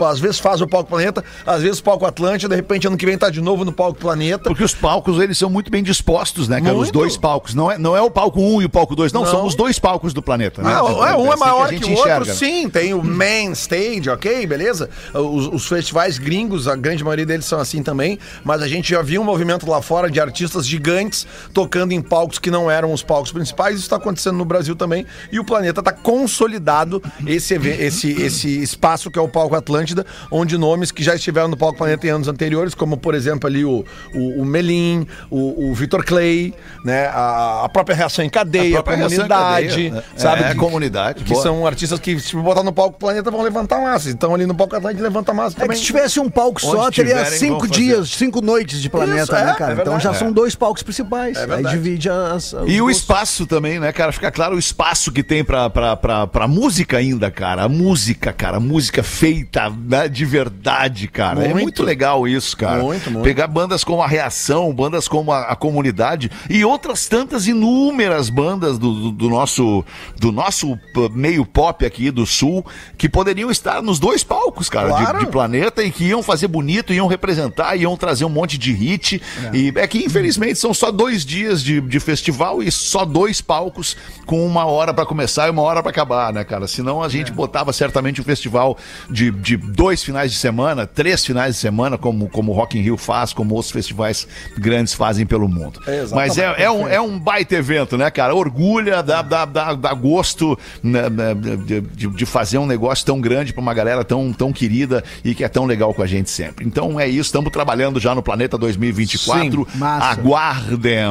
às vezes fazem o palco Planeta, às vezes o palco Atlântida, de repente ano que vem tá de novo no palco Planeta. Porque os palcos, eles são muito bem dispostos, né, cara? Os Muito. dois palcos. Não é, não é o palco 1 e o palco 2, não, Não. são os dois palcos do planeta, né? Ah, é, um é assim maior que, gente o outro, enxerga. sim. Tem o main stage, ok, beleza? Os, os festivais gringos, a grande maioria deles são assim também, mas a gente já viu um movimento lá fora de artistas gigantes tocando em palcos que não eram os palcos principais. Isso está acontecendo no Brasil também. E o planeta está consolidado esse, esse, esse espaço que é o palco Atlântida, onde nomes que já estiveram no palco Planeta em anos anteriores, como por exemplo ali o, o, o Melim, o, o Vitor Clay, né? A, a própria reação em cadeia, a, em comunidade, Cadeia, né? sabe? É, Que- comunidade, Que boa. são artistas que, se botar no palco Planeta, vão levantar massa. Então ali no palco Atlântico levanta massa É que também. se tivesse um palco só, Onde teria tiverem, cinco vão fazer. dias, cinco noites de planeta, Isso, é, né, cara? é então já são dois palcos principais. Aí verdade. divide as. os E o espaço também, né, cara? Fica claro o espaço que tem pra, pra, pra, pra música ainda, cara. A música, cara. A música feita né, de verdade, cara. É Muito. muito legal isso, cara. Muito, muito. Pegar bandas como a Reação, bandas como a, a Comunidade e outras tantas inúmeras bandas do, do, do nosso, do nosso meio pop aqui do Sul que poderiam estar nos dois palcos, cara, de- Claro. de, planeta e que iam fazer bonito, iam representar, iam trazer um monte de hit. E é que, infelizmente, são só dois dias de, de festival e só dois palcos com uma hora pra começar e uma hora pra acabar, né, cara? Senão a gente botava certamente o festival festival de, de dois finais de semana, três finais de semana, como, como o Rock in Rio faz, como outros festivais grandes fazem pelo mundo. Exatamente. Mas é, é, um, é um baita evento, né, cara? Orgulha, dá, dá, dá, dá gosto né, né, de, de, de fazer um negócio tão grande pra uma galera tão, tão querida e que é tão legal com a gente sempre. Então é isso, estamos trabalhando já no Planeta 2024. Sim. Aguardem!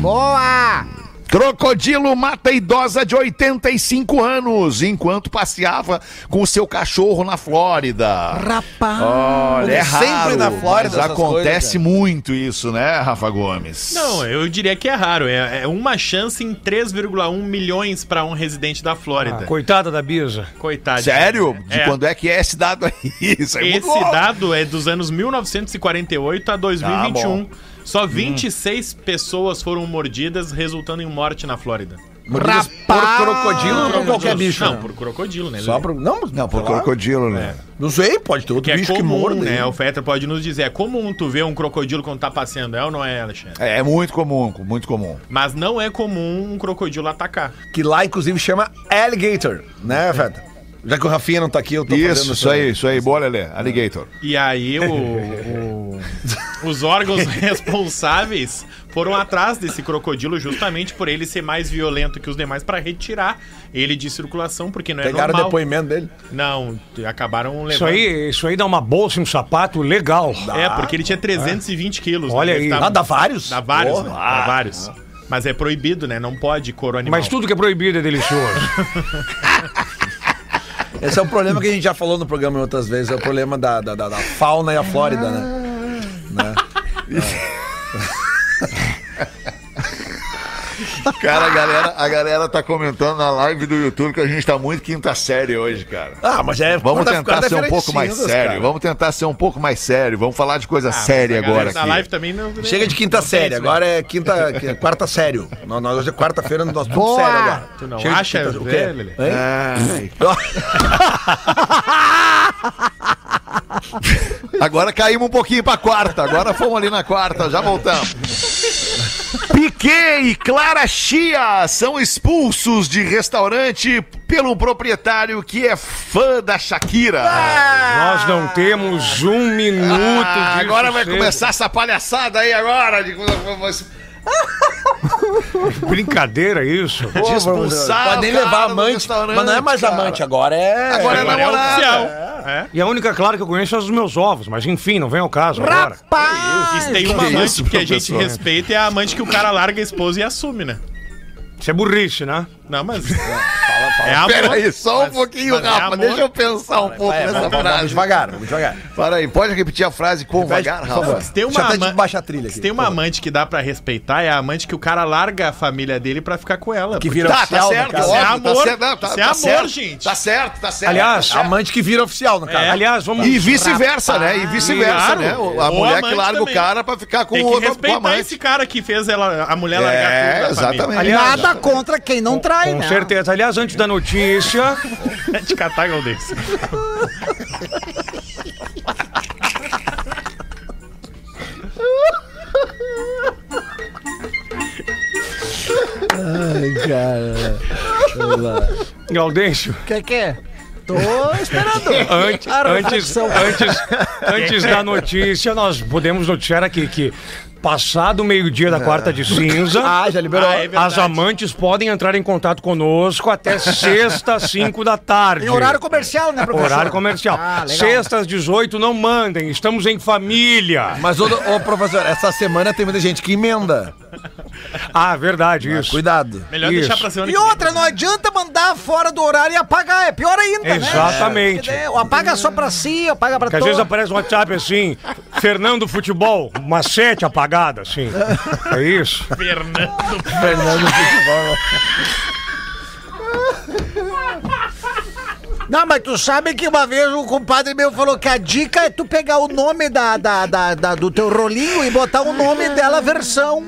Boa! Crocodilo mata idosa de 85 anos enquanto passeava com o seu cachorro na Flórida. Rapaz! Olha, é Sempre raro, na Flórida acontece coisas, muito isso, né, Rafa Gomes? Não, eu diria que é raro. É, é uma chance em 3,1 milhões pra um residente da Flórida. Ah, coitada da Bisa. Coitado. Sério? De É. quando é que é esse dado aí? Isso é Esse dado é dos anos 1948 a 2021. Hum. Só 26 pessoas foram mordidas, resultando em morte na Flórida. Mordidas por crocodilo ou por qualquer bicho? Não, né? por crocodilo, né? Só por... Não, Não, por lá. crocodilo, né? Não sei, pode ter outro Que é bicho que comum, morda. né? hein? O Fetra pode nos dizer. É comum tu ver um crocodilo quando tá passeando, é ou não é, Alexandre? É, é muito comum, muito comum. Mas não é comum um crocodilo atacar. Que lá, inclusive, chama alligator, né, Feta? Já que o Rafinha não tá aqui, eu tô Isso, fazendo isso aí, isso aí. Boa, Lelê. Alligator. E aí o- o- os órgãos responsáveis foram atrás desse crocodilo justamente por ele ser mais violento que os demais para retirar ele de circulação, porque não é Pegaram o normal. depoimento dele. Não, acabaram levando. Isso aí, isso aí dá uma bolsa e um sapato legal. É, porque ele tinha 320 quilos. Olha né? Aí. tava- Ah, dá vários? Dá vários, né? Dá vários. Mas é proibido, né? Não pode couro animal. Mas tudo que é proibido é delicioso. Esse é o problema que a gente já falou no programa outras vezes, é o problema da, da, da- da fauna e a Flórida, né? né? Cara, a galera, a galera tá comentando na live do YouTube que a gente tá muito quinta série hoje, cara. Ah, mas é Vamos quarta- tentar ser um quarta-feira pouco mais sério. cara. Vamos tentar ser um pouco mais sério. Vamos falar de coisa Ah, séria agora Na aqui. live também não. Chega de quinta não série, agora é quinta, que- quarta sério. Nós, nós hoje é quarta-feira, nós estamos Boa! sério agora. Tu não Chega acha, quinta- o quê? né? Ai. Agora caímos um pouquinho pra quarta. Agora fomos ali na quarta, já voltamos. Piquet e Clara Chia são expulsos de restaurante pelo proprietário que é fã da Shakira. Nós não temos um minuto Ah, de agora vai começar essa palhaçada aí agora. De... Brincadeira isso. de expulsar Pode nem levar amante, mas não é mais cara. amante, agora é... Agora é Agora é namorada. oficial. É. E a única, claro, que eu conheço é os meus ovos, mas enfim, não vem ao caso agora. Rapaz! E se tem que uma amante isso, que a gente respeita é a amante que o cara larga a esposa e assume, né? Isso é burrice, né? Não, mas. É amor. Peraí, só um Mas- pouquinho, mas é Rafa. amor. Deixa eu pensar um pouco É, nessa vamos, vamos frase. devagar, vamos devagar. Para aí, pode repetir a frase com vagar, por favor. Rafa? Se tem Deixa uma, de ama- baixar a trilha aqui, se tem uma amante que dá pra respeitar, é a amante que o cara larga a família dele pra ficar com ela. Que vira Tá, tá oficial, no certo, caso. Isso é óbvio, amor. tá certo. Não, tá, Isso é tá amor, certo, gente. Tá certo, tá certo. Aliás, tá certo. Amante que vira oficial, no caso. É. Aliás, vamos. E vice-versa, né? E vice-versa, né? A mulher que amante larga também. o cara pra ficar com o outro com o respeitar amante. esse cara que fez ela, a mulher largar É, tudo da família. exatamente. Nada contra quem não trai, Com né? certeza. Aliás, antes da notícia, de catar desse. Gaudêncio, O que que é? Tô esperando. antes, antes, antes, antes da notícia, nós podemos noticiar aqui que, passado o meio-dia da quarta de cinza. Ah, já liberou. Ah, é verdade. As amantes podem entrar em contato conosco até sexta, 5 da tarde. Em horário comercial, né, professor? Horário comercial. Ah, legal. Sexta às 18, não mandem. Estamos em família. Mas, ô, ô, professor, essa semana tem muita gente que emenda. Ah, verdade, isso. Cuidado. Melhor Isso. deixar pra semana E que vem. outra, não adianta mandar fora do horário e apagar. É pior ainda, né? Exatamente. É, ou apaga só pra si, apaga pra Que às todos. vezes aparece um WhatsApp assim, Fernando Futebol, uma sete apagada, assim. É isso. Fernando. Fernando Futebol. Não, mas tu sabe que uma vez um compadre meu falou que a dica é tu pegar o nome da, da, da- da- do teu rolinho e botar o nome dela versão.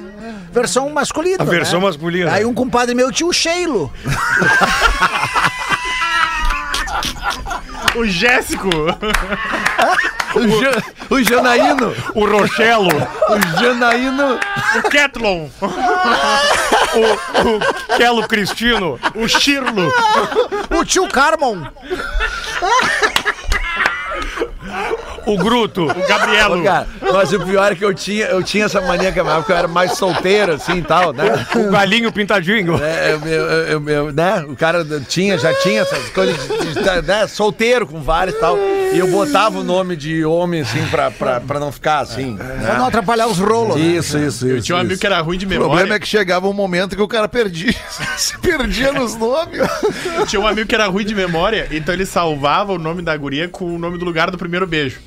Versão masculina. A versão né? masculina. Aí um compadre meu tinha o Sheilo. O Jéssico. O, Ja- o Janaíno. O Rochelo, O Janaíno. O Ketlon. o Kelo Cristino, O Shirlo. O tio Carmon. O Gruto. O Gabrielo. Ô, cara, mas o pior é que eu tinha, eu tinha essa mania que na época eu era mais solteiro, assim e tal, né? O galinho pintadinho. É, eu, eu, eu- eu- né? O cara tinha, já tinha essas coisas de, de- né? solteiro com vários e tal. E eu botava o nome de homem, assim, pra, pra, pra não ficar assim. Pra não atrapalhar os rolos. né? Isso, isso, Eu isso. tinha um amigo isso. que era ruim de O problema memória. é que chegava um momento que o cara perdia. Se perdia nos nomes. Eu tinha um amigo que era ruim de memória, então ele salvava o nome da guria com o nome do lugar do primeiro beijo.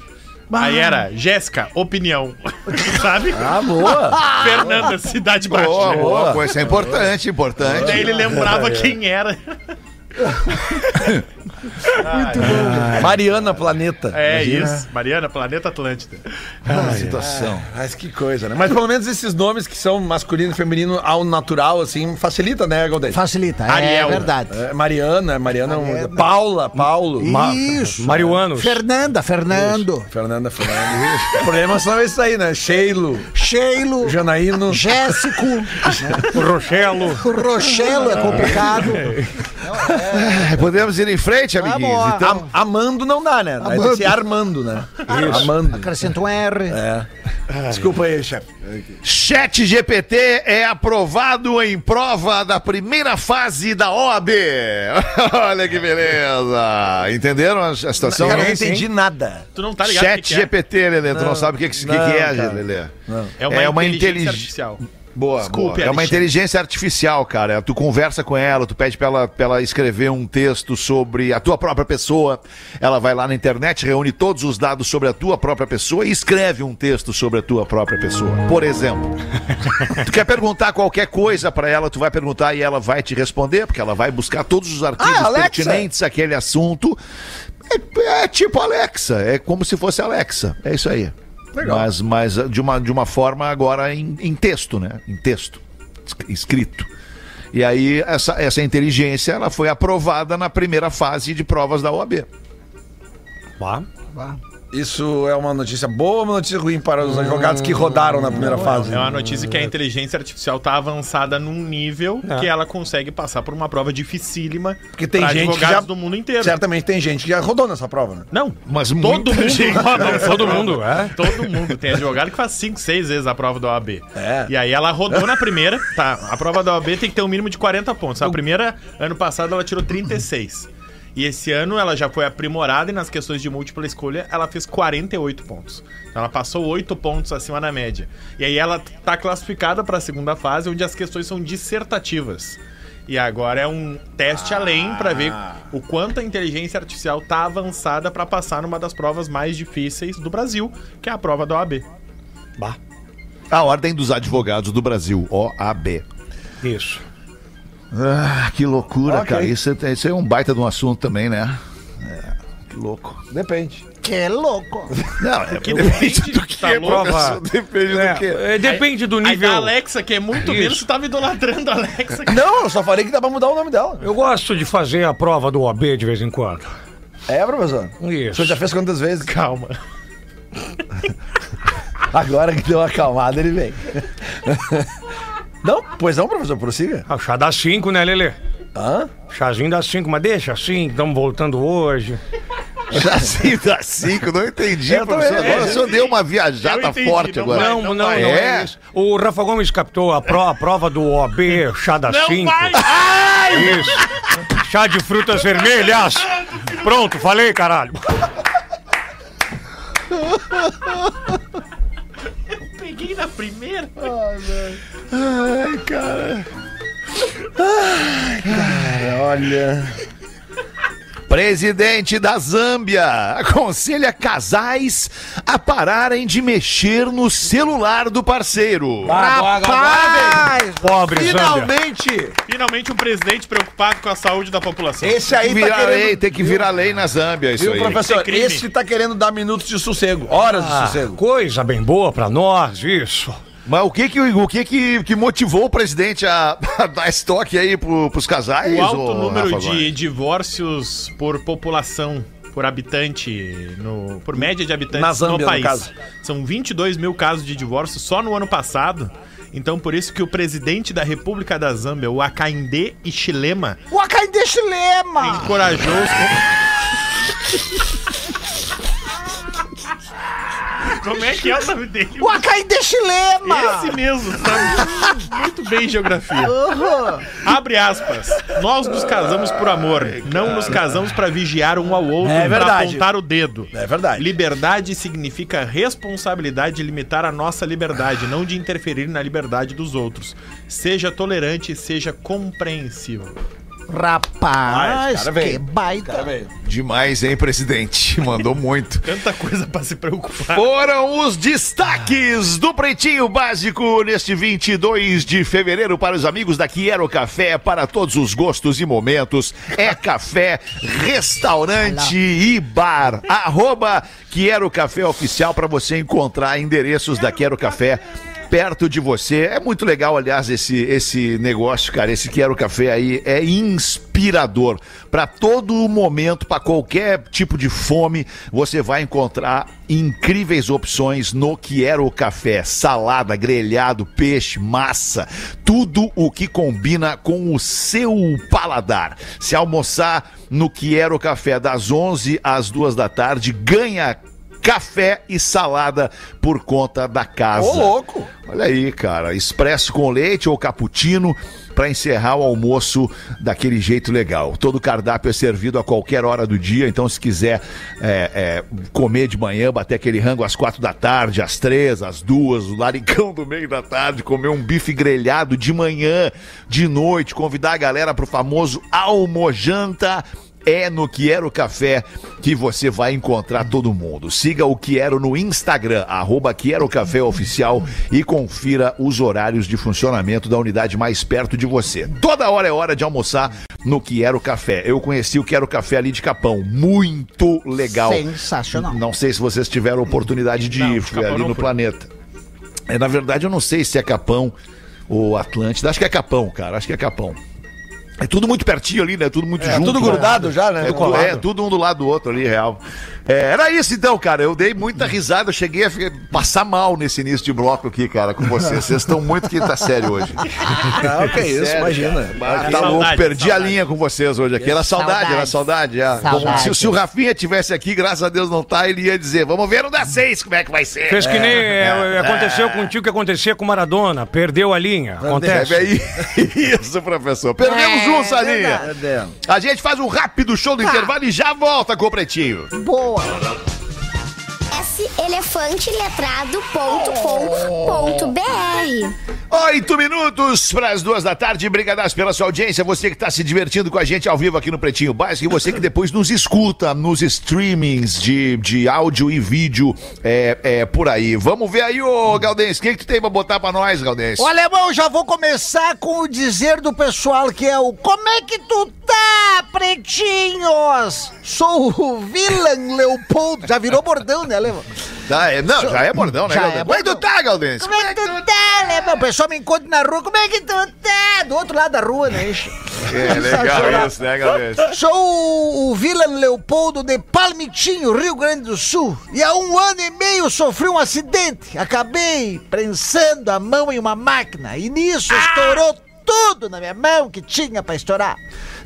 Aí era Jéssica, opinião. Sabe? Ah, boa. Fernanda, Cidade Baixa. Boa, boa, pô, isso é importante, importante. Daí ele lembrava quem era. Mariana Planeta. É Imagina. isso. Mariana, Planeta Atlântida. Ah, situação. Mas que coisa, né? Mas pelo menos esses nomes que são masculino e feminino ao natural, assim, facilita, né, Galdês? Facilita, é Ariel. verdade. É, Mariana, Mariana, é um- Mariana. Paula, Paulo, Ma- Isso. Marihuanos. Fernanda, Fernando. Fernanda, Fernanda. Os problemas são esses aí, né? Sheilo, Sheilo. Janaíno. Jéssico. O Rochelo. O Rochelo é complicado. É, Podemos ir em frente, Vamos. Então, Am- Amando não dá, né? Ter que ser Armando, né? Amando. Acrescenta um R. É. Desculpa aí, chefe. Chat GPT é aprovado em prova da primeira fase da OAB. Olha que beleza. Entenderam a, a situação? Cara, eu não sim. entendi nada. Tu não tá ligado Chat que que é? GPT, Lelê. Tu não sabe o que, que, que, que não, é, cara. Lelê? É uma, É uma inteligência intelig- artificial. Boa, Desculpe, boa. É uma inteligência artificial, cara. Tu conversa com ela, tu pede pra ela, pra ela escrever um texto sobre a tua própria pessoa. Ela vai lá na internet, reúne todos os dados sobre a tua própria pessoa e escreve um texto sobre a tua própria pessoa. Por exemplo, tu quer perguntar qualquer coisa pra ela, tu vai perguntar e ela vai te responder, porque ela vai buscar todos os artigos Ah, pertinentes àquele assunto. É, é tipo Alexa, é como se fosse Alexa. É isso aí. Mas, mas de, uma, de uma forma agora em, em texto, né? Em texto, es- escrito. E aí essa, essa inteligência ela foi aprovada na primeira fase de provas da OAB. Bah. Isso é uma notícia boa ou uma notícia ruim para os advogados que rodaram na primeira fase? É uma notícia que a inteligência artificial tá avançada num nível É. que ela consegue passar por uma prova dificílima Porque tem gente advogados já- do mundo inteiro. Certamente tem gente que já rodou nessa prova, né? Não, Mas todo mundo gente- roda Todo mundo, é. Todo mundo. Tem advogado que faz 5, 6 vezes a prova da OAB. É. E aí ela rodou na primeira, tá? A prova da OAB tem que ter um mínimo de 40 pontos. A primeira, ano passado, ela tirou 36. E esse ano ela já foi aprimorada e nas questões de múltipla escolha ela fez 48 pontos. Então ela passou 8 pontos acima da média. E aí ela tá classificada para a segunda fase, onde as questões são dissertativas. E agora é um teste além para ver o quanto a inteligência artificial tá avançada para passar numa das provas mais difíceis do Brasil, que é a prova da OAB. Bah. A Ordem dos Advogados do Brasil, OAB. Isso. Ah, que loucura, Ok. cara. Isso, é- isso é um baita de um assunto também, né? É, que louco. Depende. Que louco. Não, é Que depende do que é tá louco. Prova. Depende do quê? É, depende do Aí nível. da Alexa, que é muito Isso. menos, tu tava idolatrando a Alexa. Não, eu só falei que dá pra mudar o nome dela. Eu gosto de fazer a prova do OAB de vez em quando. É, professor? O Isso. senhor já fez quantas vezes? Calma. Agora que deu uma acalmada, ele vem. Não, pois não, professor, prossiga. Ah, o chá das 5, né, Lelê? Hã? Chazinho das 5, mas deixa assim, estamos voltando hoje. Assim, dá cinco, não entendi, Eu professor. também. Agora o senhor deu uma viajada Eu entendi, forte não agora. vai, Não, não, não, é É? isso. O Rafa Gomes captou a, pro- a prova do OAB, chá das Não 5. vai! Isso. Chá de frutas vermelhas. Pronto, falei, caralho. Peguei na primeira. Olha. Presidente da Zâmbia aconselha casais a pararem de mexer no celular do parceiro. Rapaz! Pobre Zâmbia. Finalmente! Finalmente um presidente preocupado com a saúde da população. Esse Tem aí que tá virar querendo. lei, tem que virar lei na Zâmbia, isso Viu, aí. professor? crime. Esse tá querendo dar minutos de sossego, horas de Ah, sossego. coisa bem boa pra nós, isso. Mas o que que, o que, que, que motivou o presidente a, a dar estoque aí pro, pros casais? O alto ô, número Rafa de divórcios por população, por habitante, no, por média de habitantes Na Zâmbia, no no país. caso. São 22 mil casos de divórcio só no ano passado. Então, por isso que o presidente da República da Zâmbia, o Hakainde Hichilema, O Akainde Chilema! encorajou os... Como é que é o nome dele? O Acaí de Chilema! Esse mesmo, sabe? Muito bem em geografia. Abre aspas. Nós nos casamos por amor, não nos casamos pra vigiar um ao outro, É pra verdade. apontar o dedo. É verdade. Liberdade significa responsabilidade de limitar a nossa liberdade, não de interferir na liberdade dos outros. Seja tolerante, seja compreensivo. Rapaz, cara que baita. Demais, hein, presidente? Mandou muito. Tanta coisa pra se preocupar. Foram os destaques do Pretinho Básico neste 22 de fevereiro para os amigos da Quiero Café, para todos os gostos e momentos. É café, restaurante e bar. Arroba Quiero Café Oficial para você encontrar endereços da Quiero Café perto de você. É muito legal, aliás, esse, esse negócio, cara. Esse Quero Café aí é inspirador. Para todo momento, para qualquer tipo de fome, você vai encontrar incríveis opções no Quero Café. Salada, grelhado, peixe, massa, tudo o que combina com o seu paladar. Se almoçar no Quero Café das 11 às 2 da tarde, ganha café e salada por conta da casa. Ô, louco! Olha aí, cara, expresso com leite ou cappuccino para encerrar o almoço daquele jeito legal. Todo cardápio é servido a qualquer hora do dia, então se quiser é, é, comer de manhã, bater aquele rango às quatro da tarde, às três, às duas, o laricão do meio da tarde, comer um bife grelhado de manhã, de noite, convidar a galera pro famoso almojanta. É no Quiero Café que você vai encontrar todo mundo. Siga o Quiero no Instagram, arroba Quiero Café Oficial e confira os horários de funcionamento da unidade mais perto de você. Toda hora é hora de almoçar no Quiero Café. Eu conheci o Quiero Café ali de Capão. Muito legal. Sensacional. Não sei se vocês tiveram oportunidade de Não, ir, fui Capão ali no fui. planeta. É, na verdade, eu não sei se é Capão ou Atlântida. Acho que é Capão, cara. Acho que é Capão. É tudo muito pertinho ali, né? Tudo muito É junto. tudo né? grudado já, né? É, é, tudo um do lado do outro ali, real. É, era isso então, cara. Eu dei muita risada. Eu cheguei a ficar- passar mal nesse início de bloco aqui, cara, com vocês. Vocês estão muito quinta série hoje. Não, que isso, Sério, imagina. Tá louco, saudade, perdi a saudade. linha com vocês hoje aqui. Era saudade, era saudade. é. Saudade. Como se, se o Rafinha tivesse aqui, graças a Deus não tá, ele ia dizer: vamos ver no da seis como é que vai ser. Fez que nem é, aconteceu contigo o que acontecia com o Maradona. Perdeu a linha. Acontece. É. Isso, professor. Perdemos É, um, Salinha. verdade. A gente faz um rápido show do intervalo e já volta com o Pretinho. Boa. elefanteletrado.com.br Oito minutos para as duas da tarde. Brigadas pela sua audiência. Você que está se divertindo com a gente ao vivo aqui no Pretinho Básico e você que depois nos escuta nos streamings de, de áudio e vídeo é, é, por aí. Vamos ver aí, ô Galdense. O que, que tu tem pra botar pra nós, Galdense? Ô, alemão, já vou começar com o dizer do pessoal que é o Como é que tu tá, pretinhos? Sou o Vilan Leopoldo. Já virou bordão, né, alemão? Tá, é, não, já é bordão, né, Já Galdense? é Como é que tu bordão. tá, Galdense? Como é que tu tá, alemão? O pessoal me encontra na rua. Como é que tu tá? Do outro lado da rua, né? É legal isso, né, Galdense? Sou o, o Vilan Leopoldo de Palmitinho, Rio Grande do Sul. E há um ano e meio sofri um acidente. Acabei prensando a mão em uma máquina. E nisso estourou tudo na minha mão que tinha pra estourar.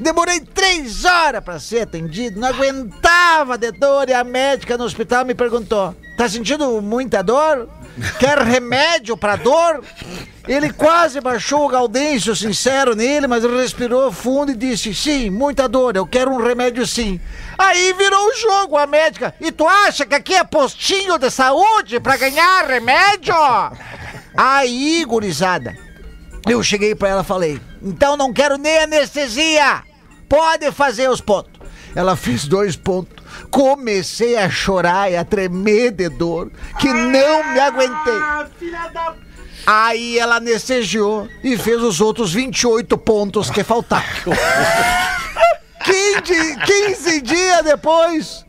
Demorei três horas pra ser atendido. Não aguentava de dor. E a médica no hospital me perguntou: Tá sentindo muita dor? Quer remédio pra dor? Ele quase baixou o Gaudêncio sincero nele, mas respirou fundo e disse: Sim, muita dor, eu quero um remédio sim. Aí virou o jogo, a médica. E tu acha que aqui é postinho de saúde pra ganhar remédio? Aí, gurizada, eu cheguei pra ela e falei: Então não quero nem anestesia, pode fazer os pontos. Ela fez dois pontos. Comecei a chorar e a tremer de dor, que não me aguentei. Aí ela anestesiou e fez os outros 28 pontos que faltavam. 15, 15 dias depois,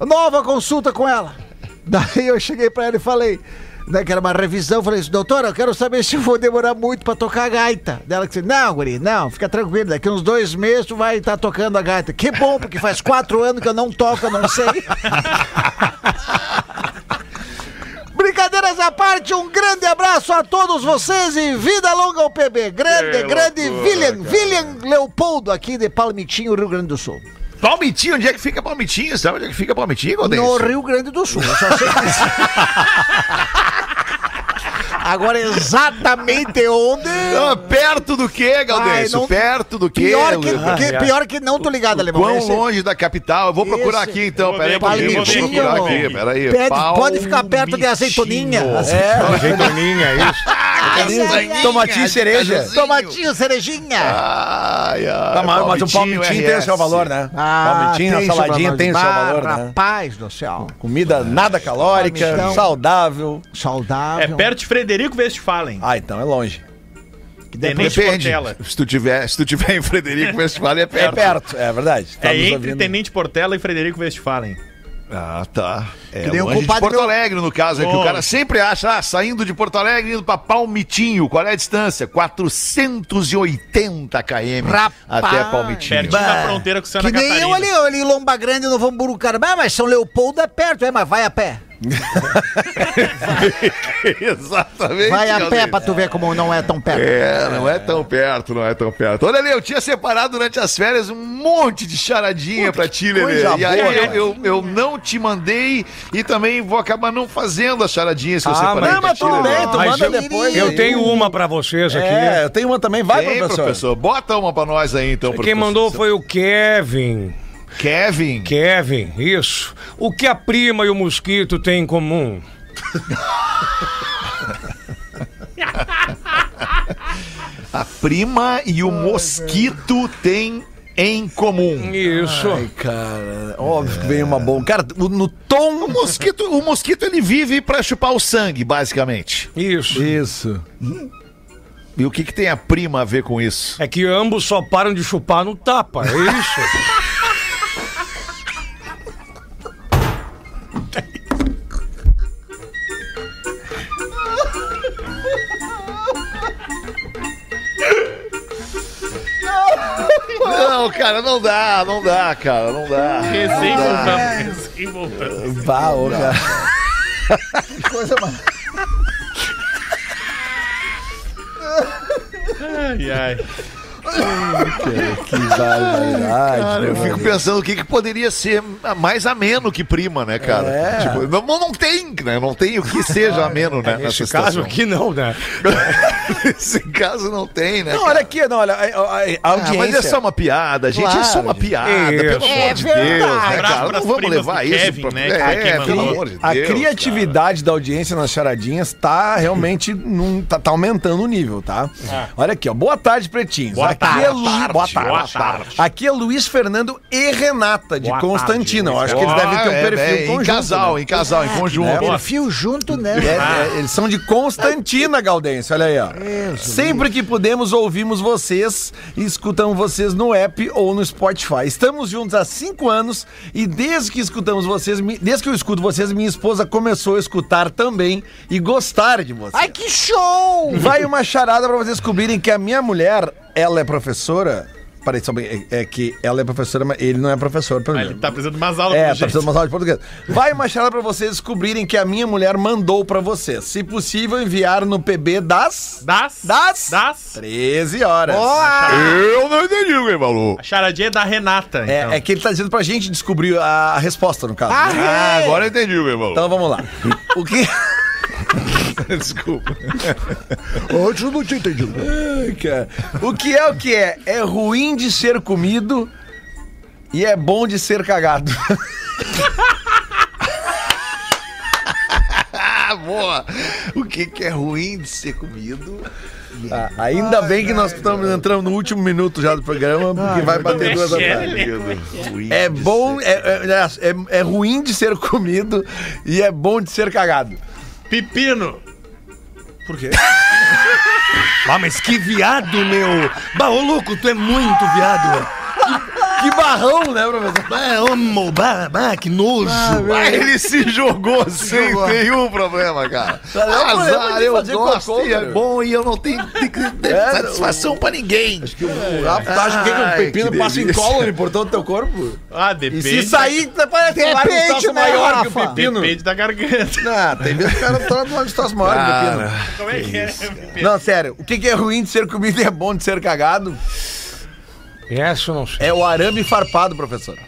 nova consulta com ela. Daí eu cheguei pra ela e falei, né, que era uma revisão, falei assim, doutora, eu quero saber se eu vou demorar muito pra tocar a gaita. Dela que disse, não, guri, não, fica tranquilo, daqui uns dois meses tu vai estar tocando a gaita. Que bom, porque faz quatro anos que eu não toco, eu não sei. Brincadeiras à parte, um grande abraço a todos vocês e vida longa ao PB. Grande, Que grande loucura, William, cara. William Leopoldo aqui de Palmitinho, Rio Grande do Sul. Palmitinho, onde é que fica Palmitinho? Sabe onde é que fica Palmitinho, Galdêncio? No Rio Grande do Sul. Eu só sei. Agora, exatamente onde. Ah, perto do quê, Galdêncio? Ai, não- Perto do quê? Pior que, Eu- que- pior que não tô ligado, Alemão. Quão Esse- longe da capital? Eu vou procurar Esse- aqui então. Vou Peraí, vou procurar aqui. Peraí. Pede- pode ficar perto de azeitoninha. É, Azeitoninha, isso. tomatinho e cereja. Tomatinho, cerejinha. Ai, ai, Tá, mas, mas o palmitinho tem o seu valor, né? Ah, palmitinho, a saladinha tem o seu Ah, valor, né? Rapaz do céu. Comida nada calórica, Palmitão. saudável. É Saudável. perto de Frederico Westphalen. Ah, então é longe. Tenente Depende. Portela. Se tu tiver, se tu tiver em Frederico Westphalen é É perto. perto, é verdade. É Estamos entre ouvindo. Tenente Portela e Frederico Westphalen. Ah, tá. É Que nem o de compadre Porto meu- Alegre, no caso, é que o cara sempre acha, ah, saindo de Porto Alegre, indo pra Palmitinho. Qual é a distância? 480 km Rapaz. até Palmitinho. Pertinho da fronteira com Santa Que nem Catarina. eu ali, eu ali em Lomba Grande, no Vamburu, cara. Ah, mas São Leopoldo é perto, é, mas vai a pé. Exatamente. Vai a pé pra tu ver como não é tão perto. É, não é tão perto, não é tão perto. Olha ali, eu tinha separado durante as férias um monte de charadinha pra ti, Lelê. E aí eu, cara. eu, eu não te mandei e também vou acabar não fazendo as charadinhas que eu Ah, separei Não, mas tudo bem, tu Mas manda eu- depois. Eu tenho uma pra vocês aqui. É, eu tenho uma também. Vai, Tem, professor. professor. Bota uma pra nós aí, então, Quem mandou foi o Kevin. Kevin. Kevin, isso. O que a prima e o mosquito têm em comum? A prima e o mosquito têm em comum. Isso. Ai, cara, óbvio que vem uma boa. Cara, no tom. O mosquito, o mosquito ele vive pra chupar o sangue, basicamente. Isso. Isso. E o que, que tem a prima a ver com isso? É que ambos só param de chupar no tapa, é isso. Não, cara, não dá, não dá, cara, não dá. Recém voltamos, recém voltamos. Vá, ô, cara. Ai, ai. Que barbaridade. Cara, eu fico pensando o que, que poderia ser mais ameno que prima, né, cara? É. Tipo, não, não tem, né? Não tem o que seja ameno, né? Nesse caso situação. aqui não, né? Nesse caso não tem, né? Não, cara? olha aqui, não, olha, a, a- a Ah, audiência. mas é só uma piada, gente. é só uma Claro. piada, Isso. pelo amor É de verdade. Deus, né, Abraço cara? Não vamos levar isso Kevin, pra... né, É, quem pelo amor de A Deus, criatividade da audiência nas charadinhas tá realmente num, tá, tá aumentando o nível, tá? Olha aqui, ó. Boa tarde, pretinhos. Boa aqui tarde. é Lu... Boa tarde. Boa tarde. Aqui é Luiz Fernando e Renata, de Boa Constantina. Eu acho que eles devem ter um Ah, é, perfil é, conjunto. Em casal, né? em casal, em conjunto. É, Perfil junto, né? É, é, eles são de Constantina, Galdense. Olha aí, ó. Sempre que podemos, ouvimos vocês e escutamos vocês no app ou no Spotify. Estamos juntos há cinco anos e desde que escutamos vocês, desde que eu escuto vocês, minha esposa começou a escutar também e gostar de vocês. Ai, que show! Vai uma charada pra vocês descobrirem que a minha mulher, ela é professora. Parei só bem, é, é que ela é professora, mas ele não é professor, pelo Ah, menos. Ele tá precisando de umas aulas É, tá precisando de uma aula de português. Vai uma charada pra vocês descobrirem que a minha mulher mandou pra vocês. Se possível, enviar no PB das... Das? Das? Das? 13 horas. Eu não entendi o que ele falou. A charadinha é da Renata, É, então. é que ele tá dizendo pra gente descobrir a, a resposta, no caso. né? Ah, agora eu entendi o que ele falou. Então vamos lá. O que... Desculpa. Hoje eu não tinha entendido. Ai, cara. O que é o que é? É ruim de ser comido e é bom de ser cagado. Boa. O que, que é ruim de ser comido? Ah, ainda bem que nós estamos entrando no último minuto já do programa, porque vai bater duas é, atrás. Ruim É bom, é, é, é- é ruim de ser comido e é bom de ser cagado. Pepino. Por quê? Ah, mas que viado, meu! Bah, ô louco, tu é muito viado! Que barrão, né, professor? Bah, amo, bah, bah, que nojo! Ah, ele se jogou sem nenhum problema, cara. Não, Azar, de eu gosto cocô, e é bom e eu não tenho, tenho que ter É, satisfação pra ninguém. O Rafa tá achando que o Ai, pepino que passa delícia. incólume por todo o teu corpo? Ah, E depende. se sair, parece que um né, maior que o Rafa? pepino. Depende da garganta. Não, tem vezes que o cara toma um troço maior que o pepino. Como é que é? Pepino? Não, sério, o que que é ruim de ser comido e é bom de ser cagado? Essa eu não sei. É o arame farpado, professor.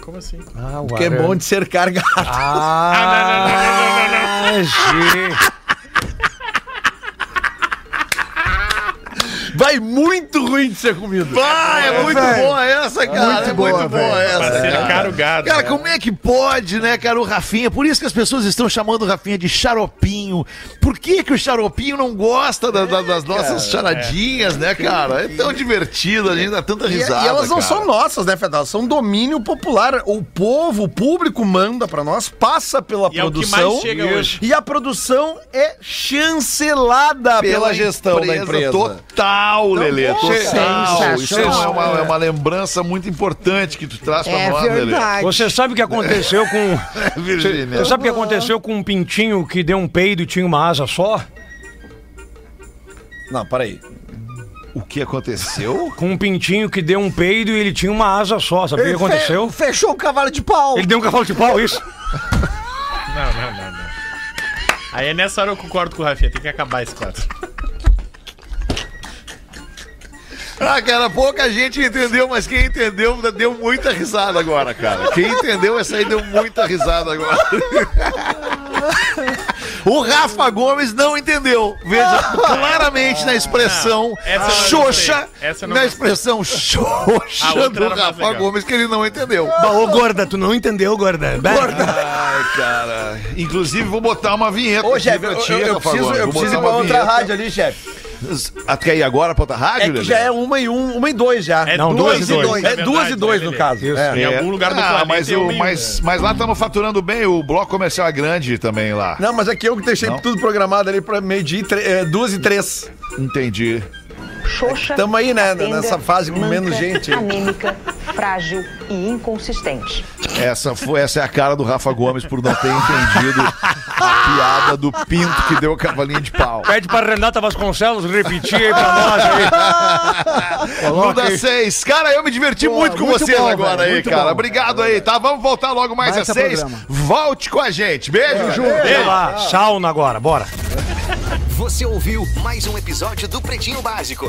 Como assim? Ah, o Que é bom de ser cargado. Ah, gente. Vai muito ruim de ser comido. Ah, é muito velho. boa essa, cara. Muito é boa, muito boa essa. Pra ser caro gado. Cara, né? como é que pode, né, cara, o Rafinha? Por isso que as pessoas estão chamando o Rafinha de xaropinho. Por que que o xaropinho não gosta da- da- das nossas charadinhas, né, cara? É tão divertido, a gente dá tanta E, risada, e elas não cara. são nossas, né, Fedal? São domínio popular. O povo, o público manda pra nós, passa pela E é o que produção. mais chega hoje. E a produção é chancelada pela, gestão da empresa. Total, Lelê. pô, Total. Isso é sensacional. uma, é uma lembrança muito importante que tu traz pra É nós, Lelê. verdade. Você sabe o que aconteceu com. Virgínia. Você sabe o que aconteceu com um pintinho que deu um peido e tinha uma asa só? Não, peraí. O que aconteceu? Com um pintinho que deu um peido e ele tinha uma asa só. Sabe o que aconteceu? Fe- Fechou o cavalo de pau. Ele deu um cavalo de pau, isso? Não, não, não, não. Aí é nessa hora eu concordo com o Rafinha, tem que acabar esse quadro. Ah, cara, pouca gente entendeu, mas quem entendeu deu muita risada agora, cara. Quem entendeu essa aí deu muita risada agora. O Rafa Gomes não entendeu. Veja claramente na expressão Não, xoxa, na expressão xoxa do Rafa. Gomes que ele não entendeu. Ô, gorda, tu não entendeu, gorda? Ai, cara. Inclusive, vou botar uma vinheta. Ô, chefe, pra eu, eu- eu Rafa preciso, Gomes. eu preciso ir pra outra vinheta. rádio ali, chefe. Quer ir agora pra outra rádio, É que já é uma e um, uma e dois já. É Não, duas, duas e dois. dois. É duas e dois, no caso. É. Em algum lugar do ah, planeta mas, e um. mas, mas lá estamos faturando bem, o bloco comercial é grande também lá. Não, mas é que eu que deixei Não? tudo programado ali pra meio-dia, é, duas e três. Entendi. Xoxa, Tamo aí, né, capenga, nessa fase com manca, menos gente. Anêmica, frágil e inconsistente. Essa, foi, essa é a cara do Rafa Gomes por não ter entendido a piada do pinto que deu o cavalinho de pau. Pede pra Renata Vasconcelos repetir aí pra nós aí. Muda aí. seis. Cara, eu me diverti Pô, muito com muito vocês bom, agora velho, aí, cara. bom. Obrigado aí, tá? Vamos voltar logo mais Baita às seis. programa. Volte com a gente. Beijo, Ju. Sei lá, sauna agora, bora. Você ouviu mais um episódio do Pretinho Básico.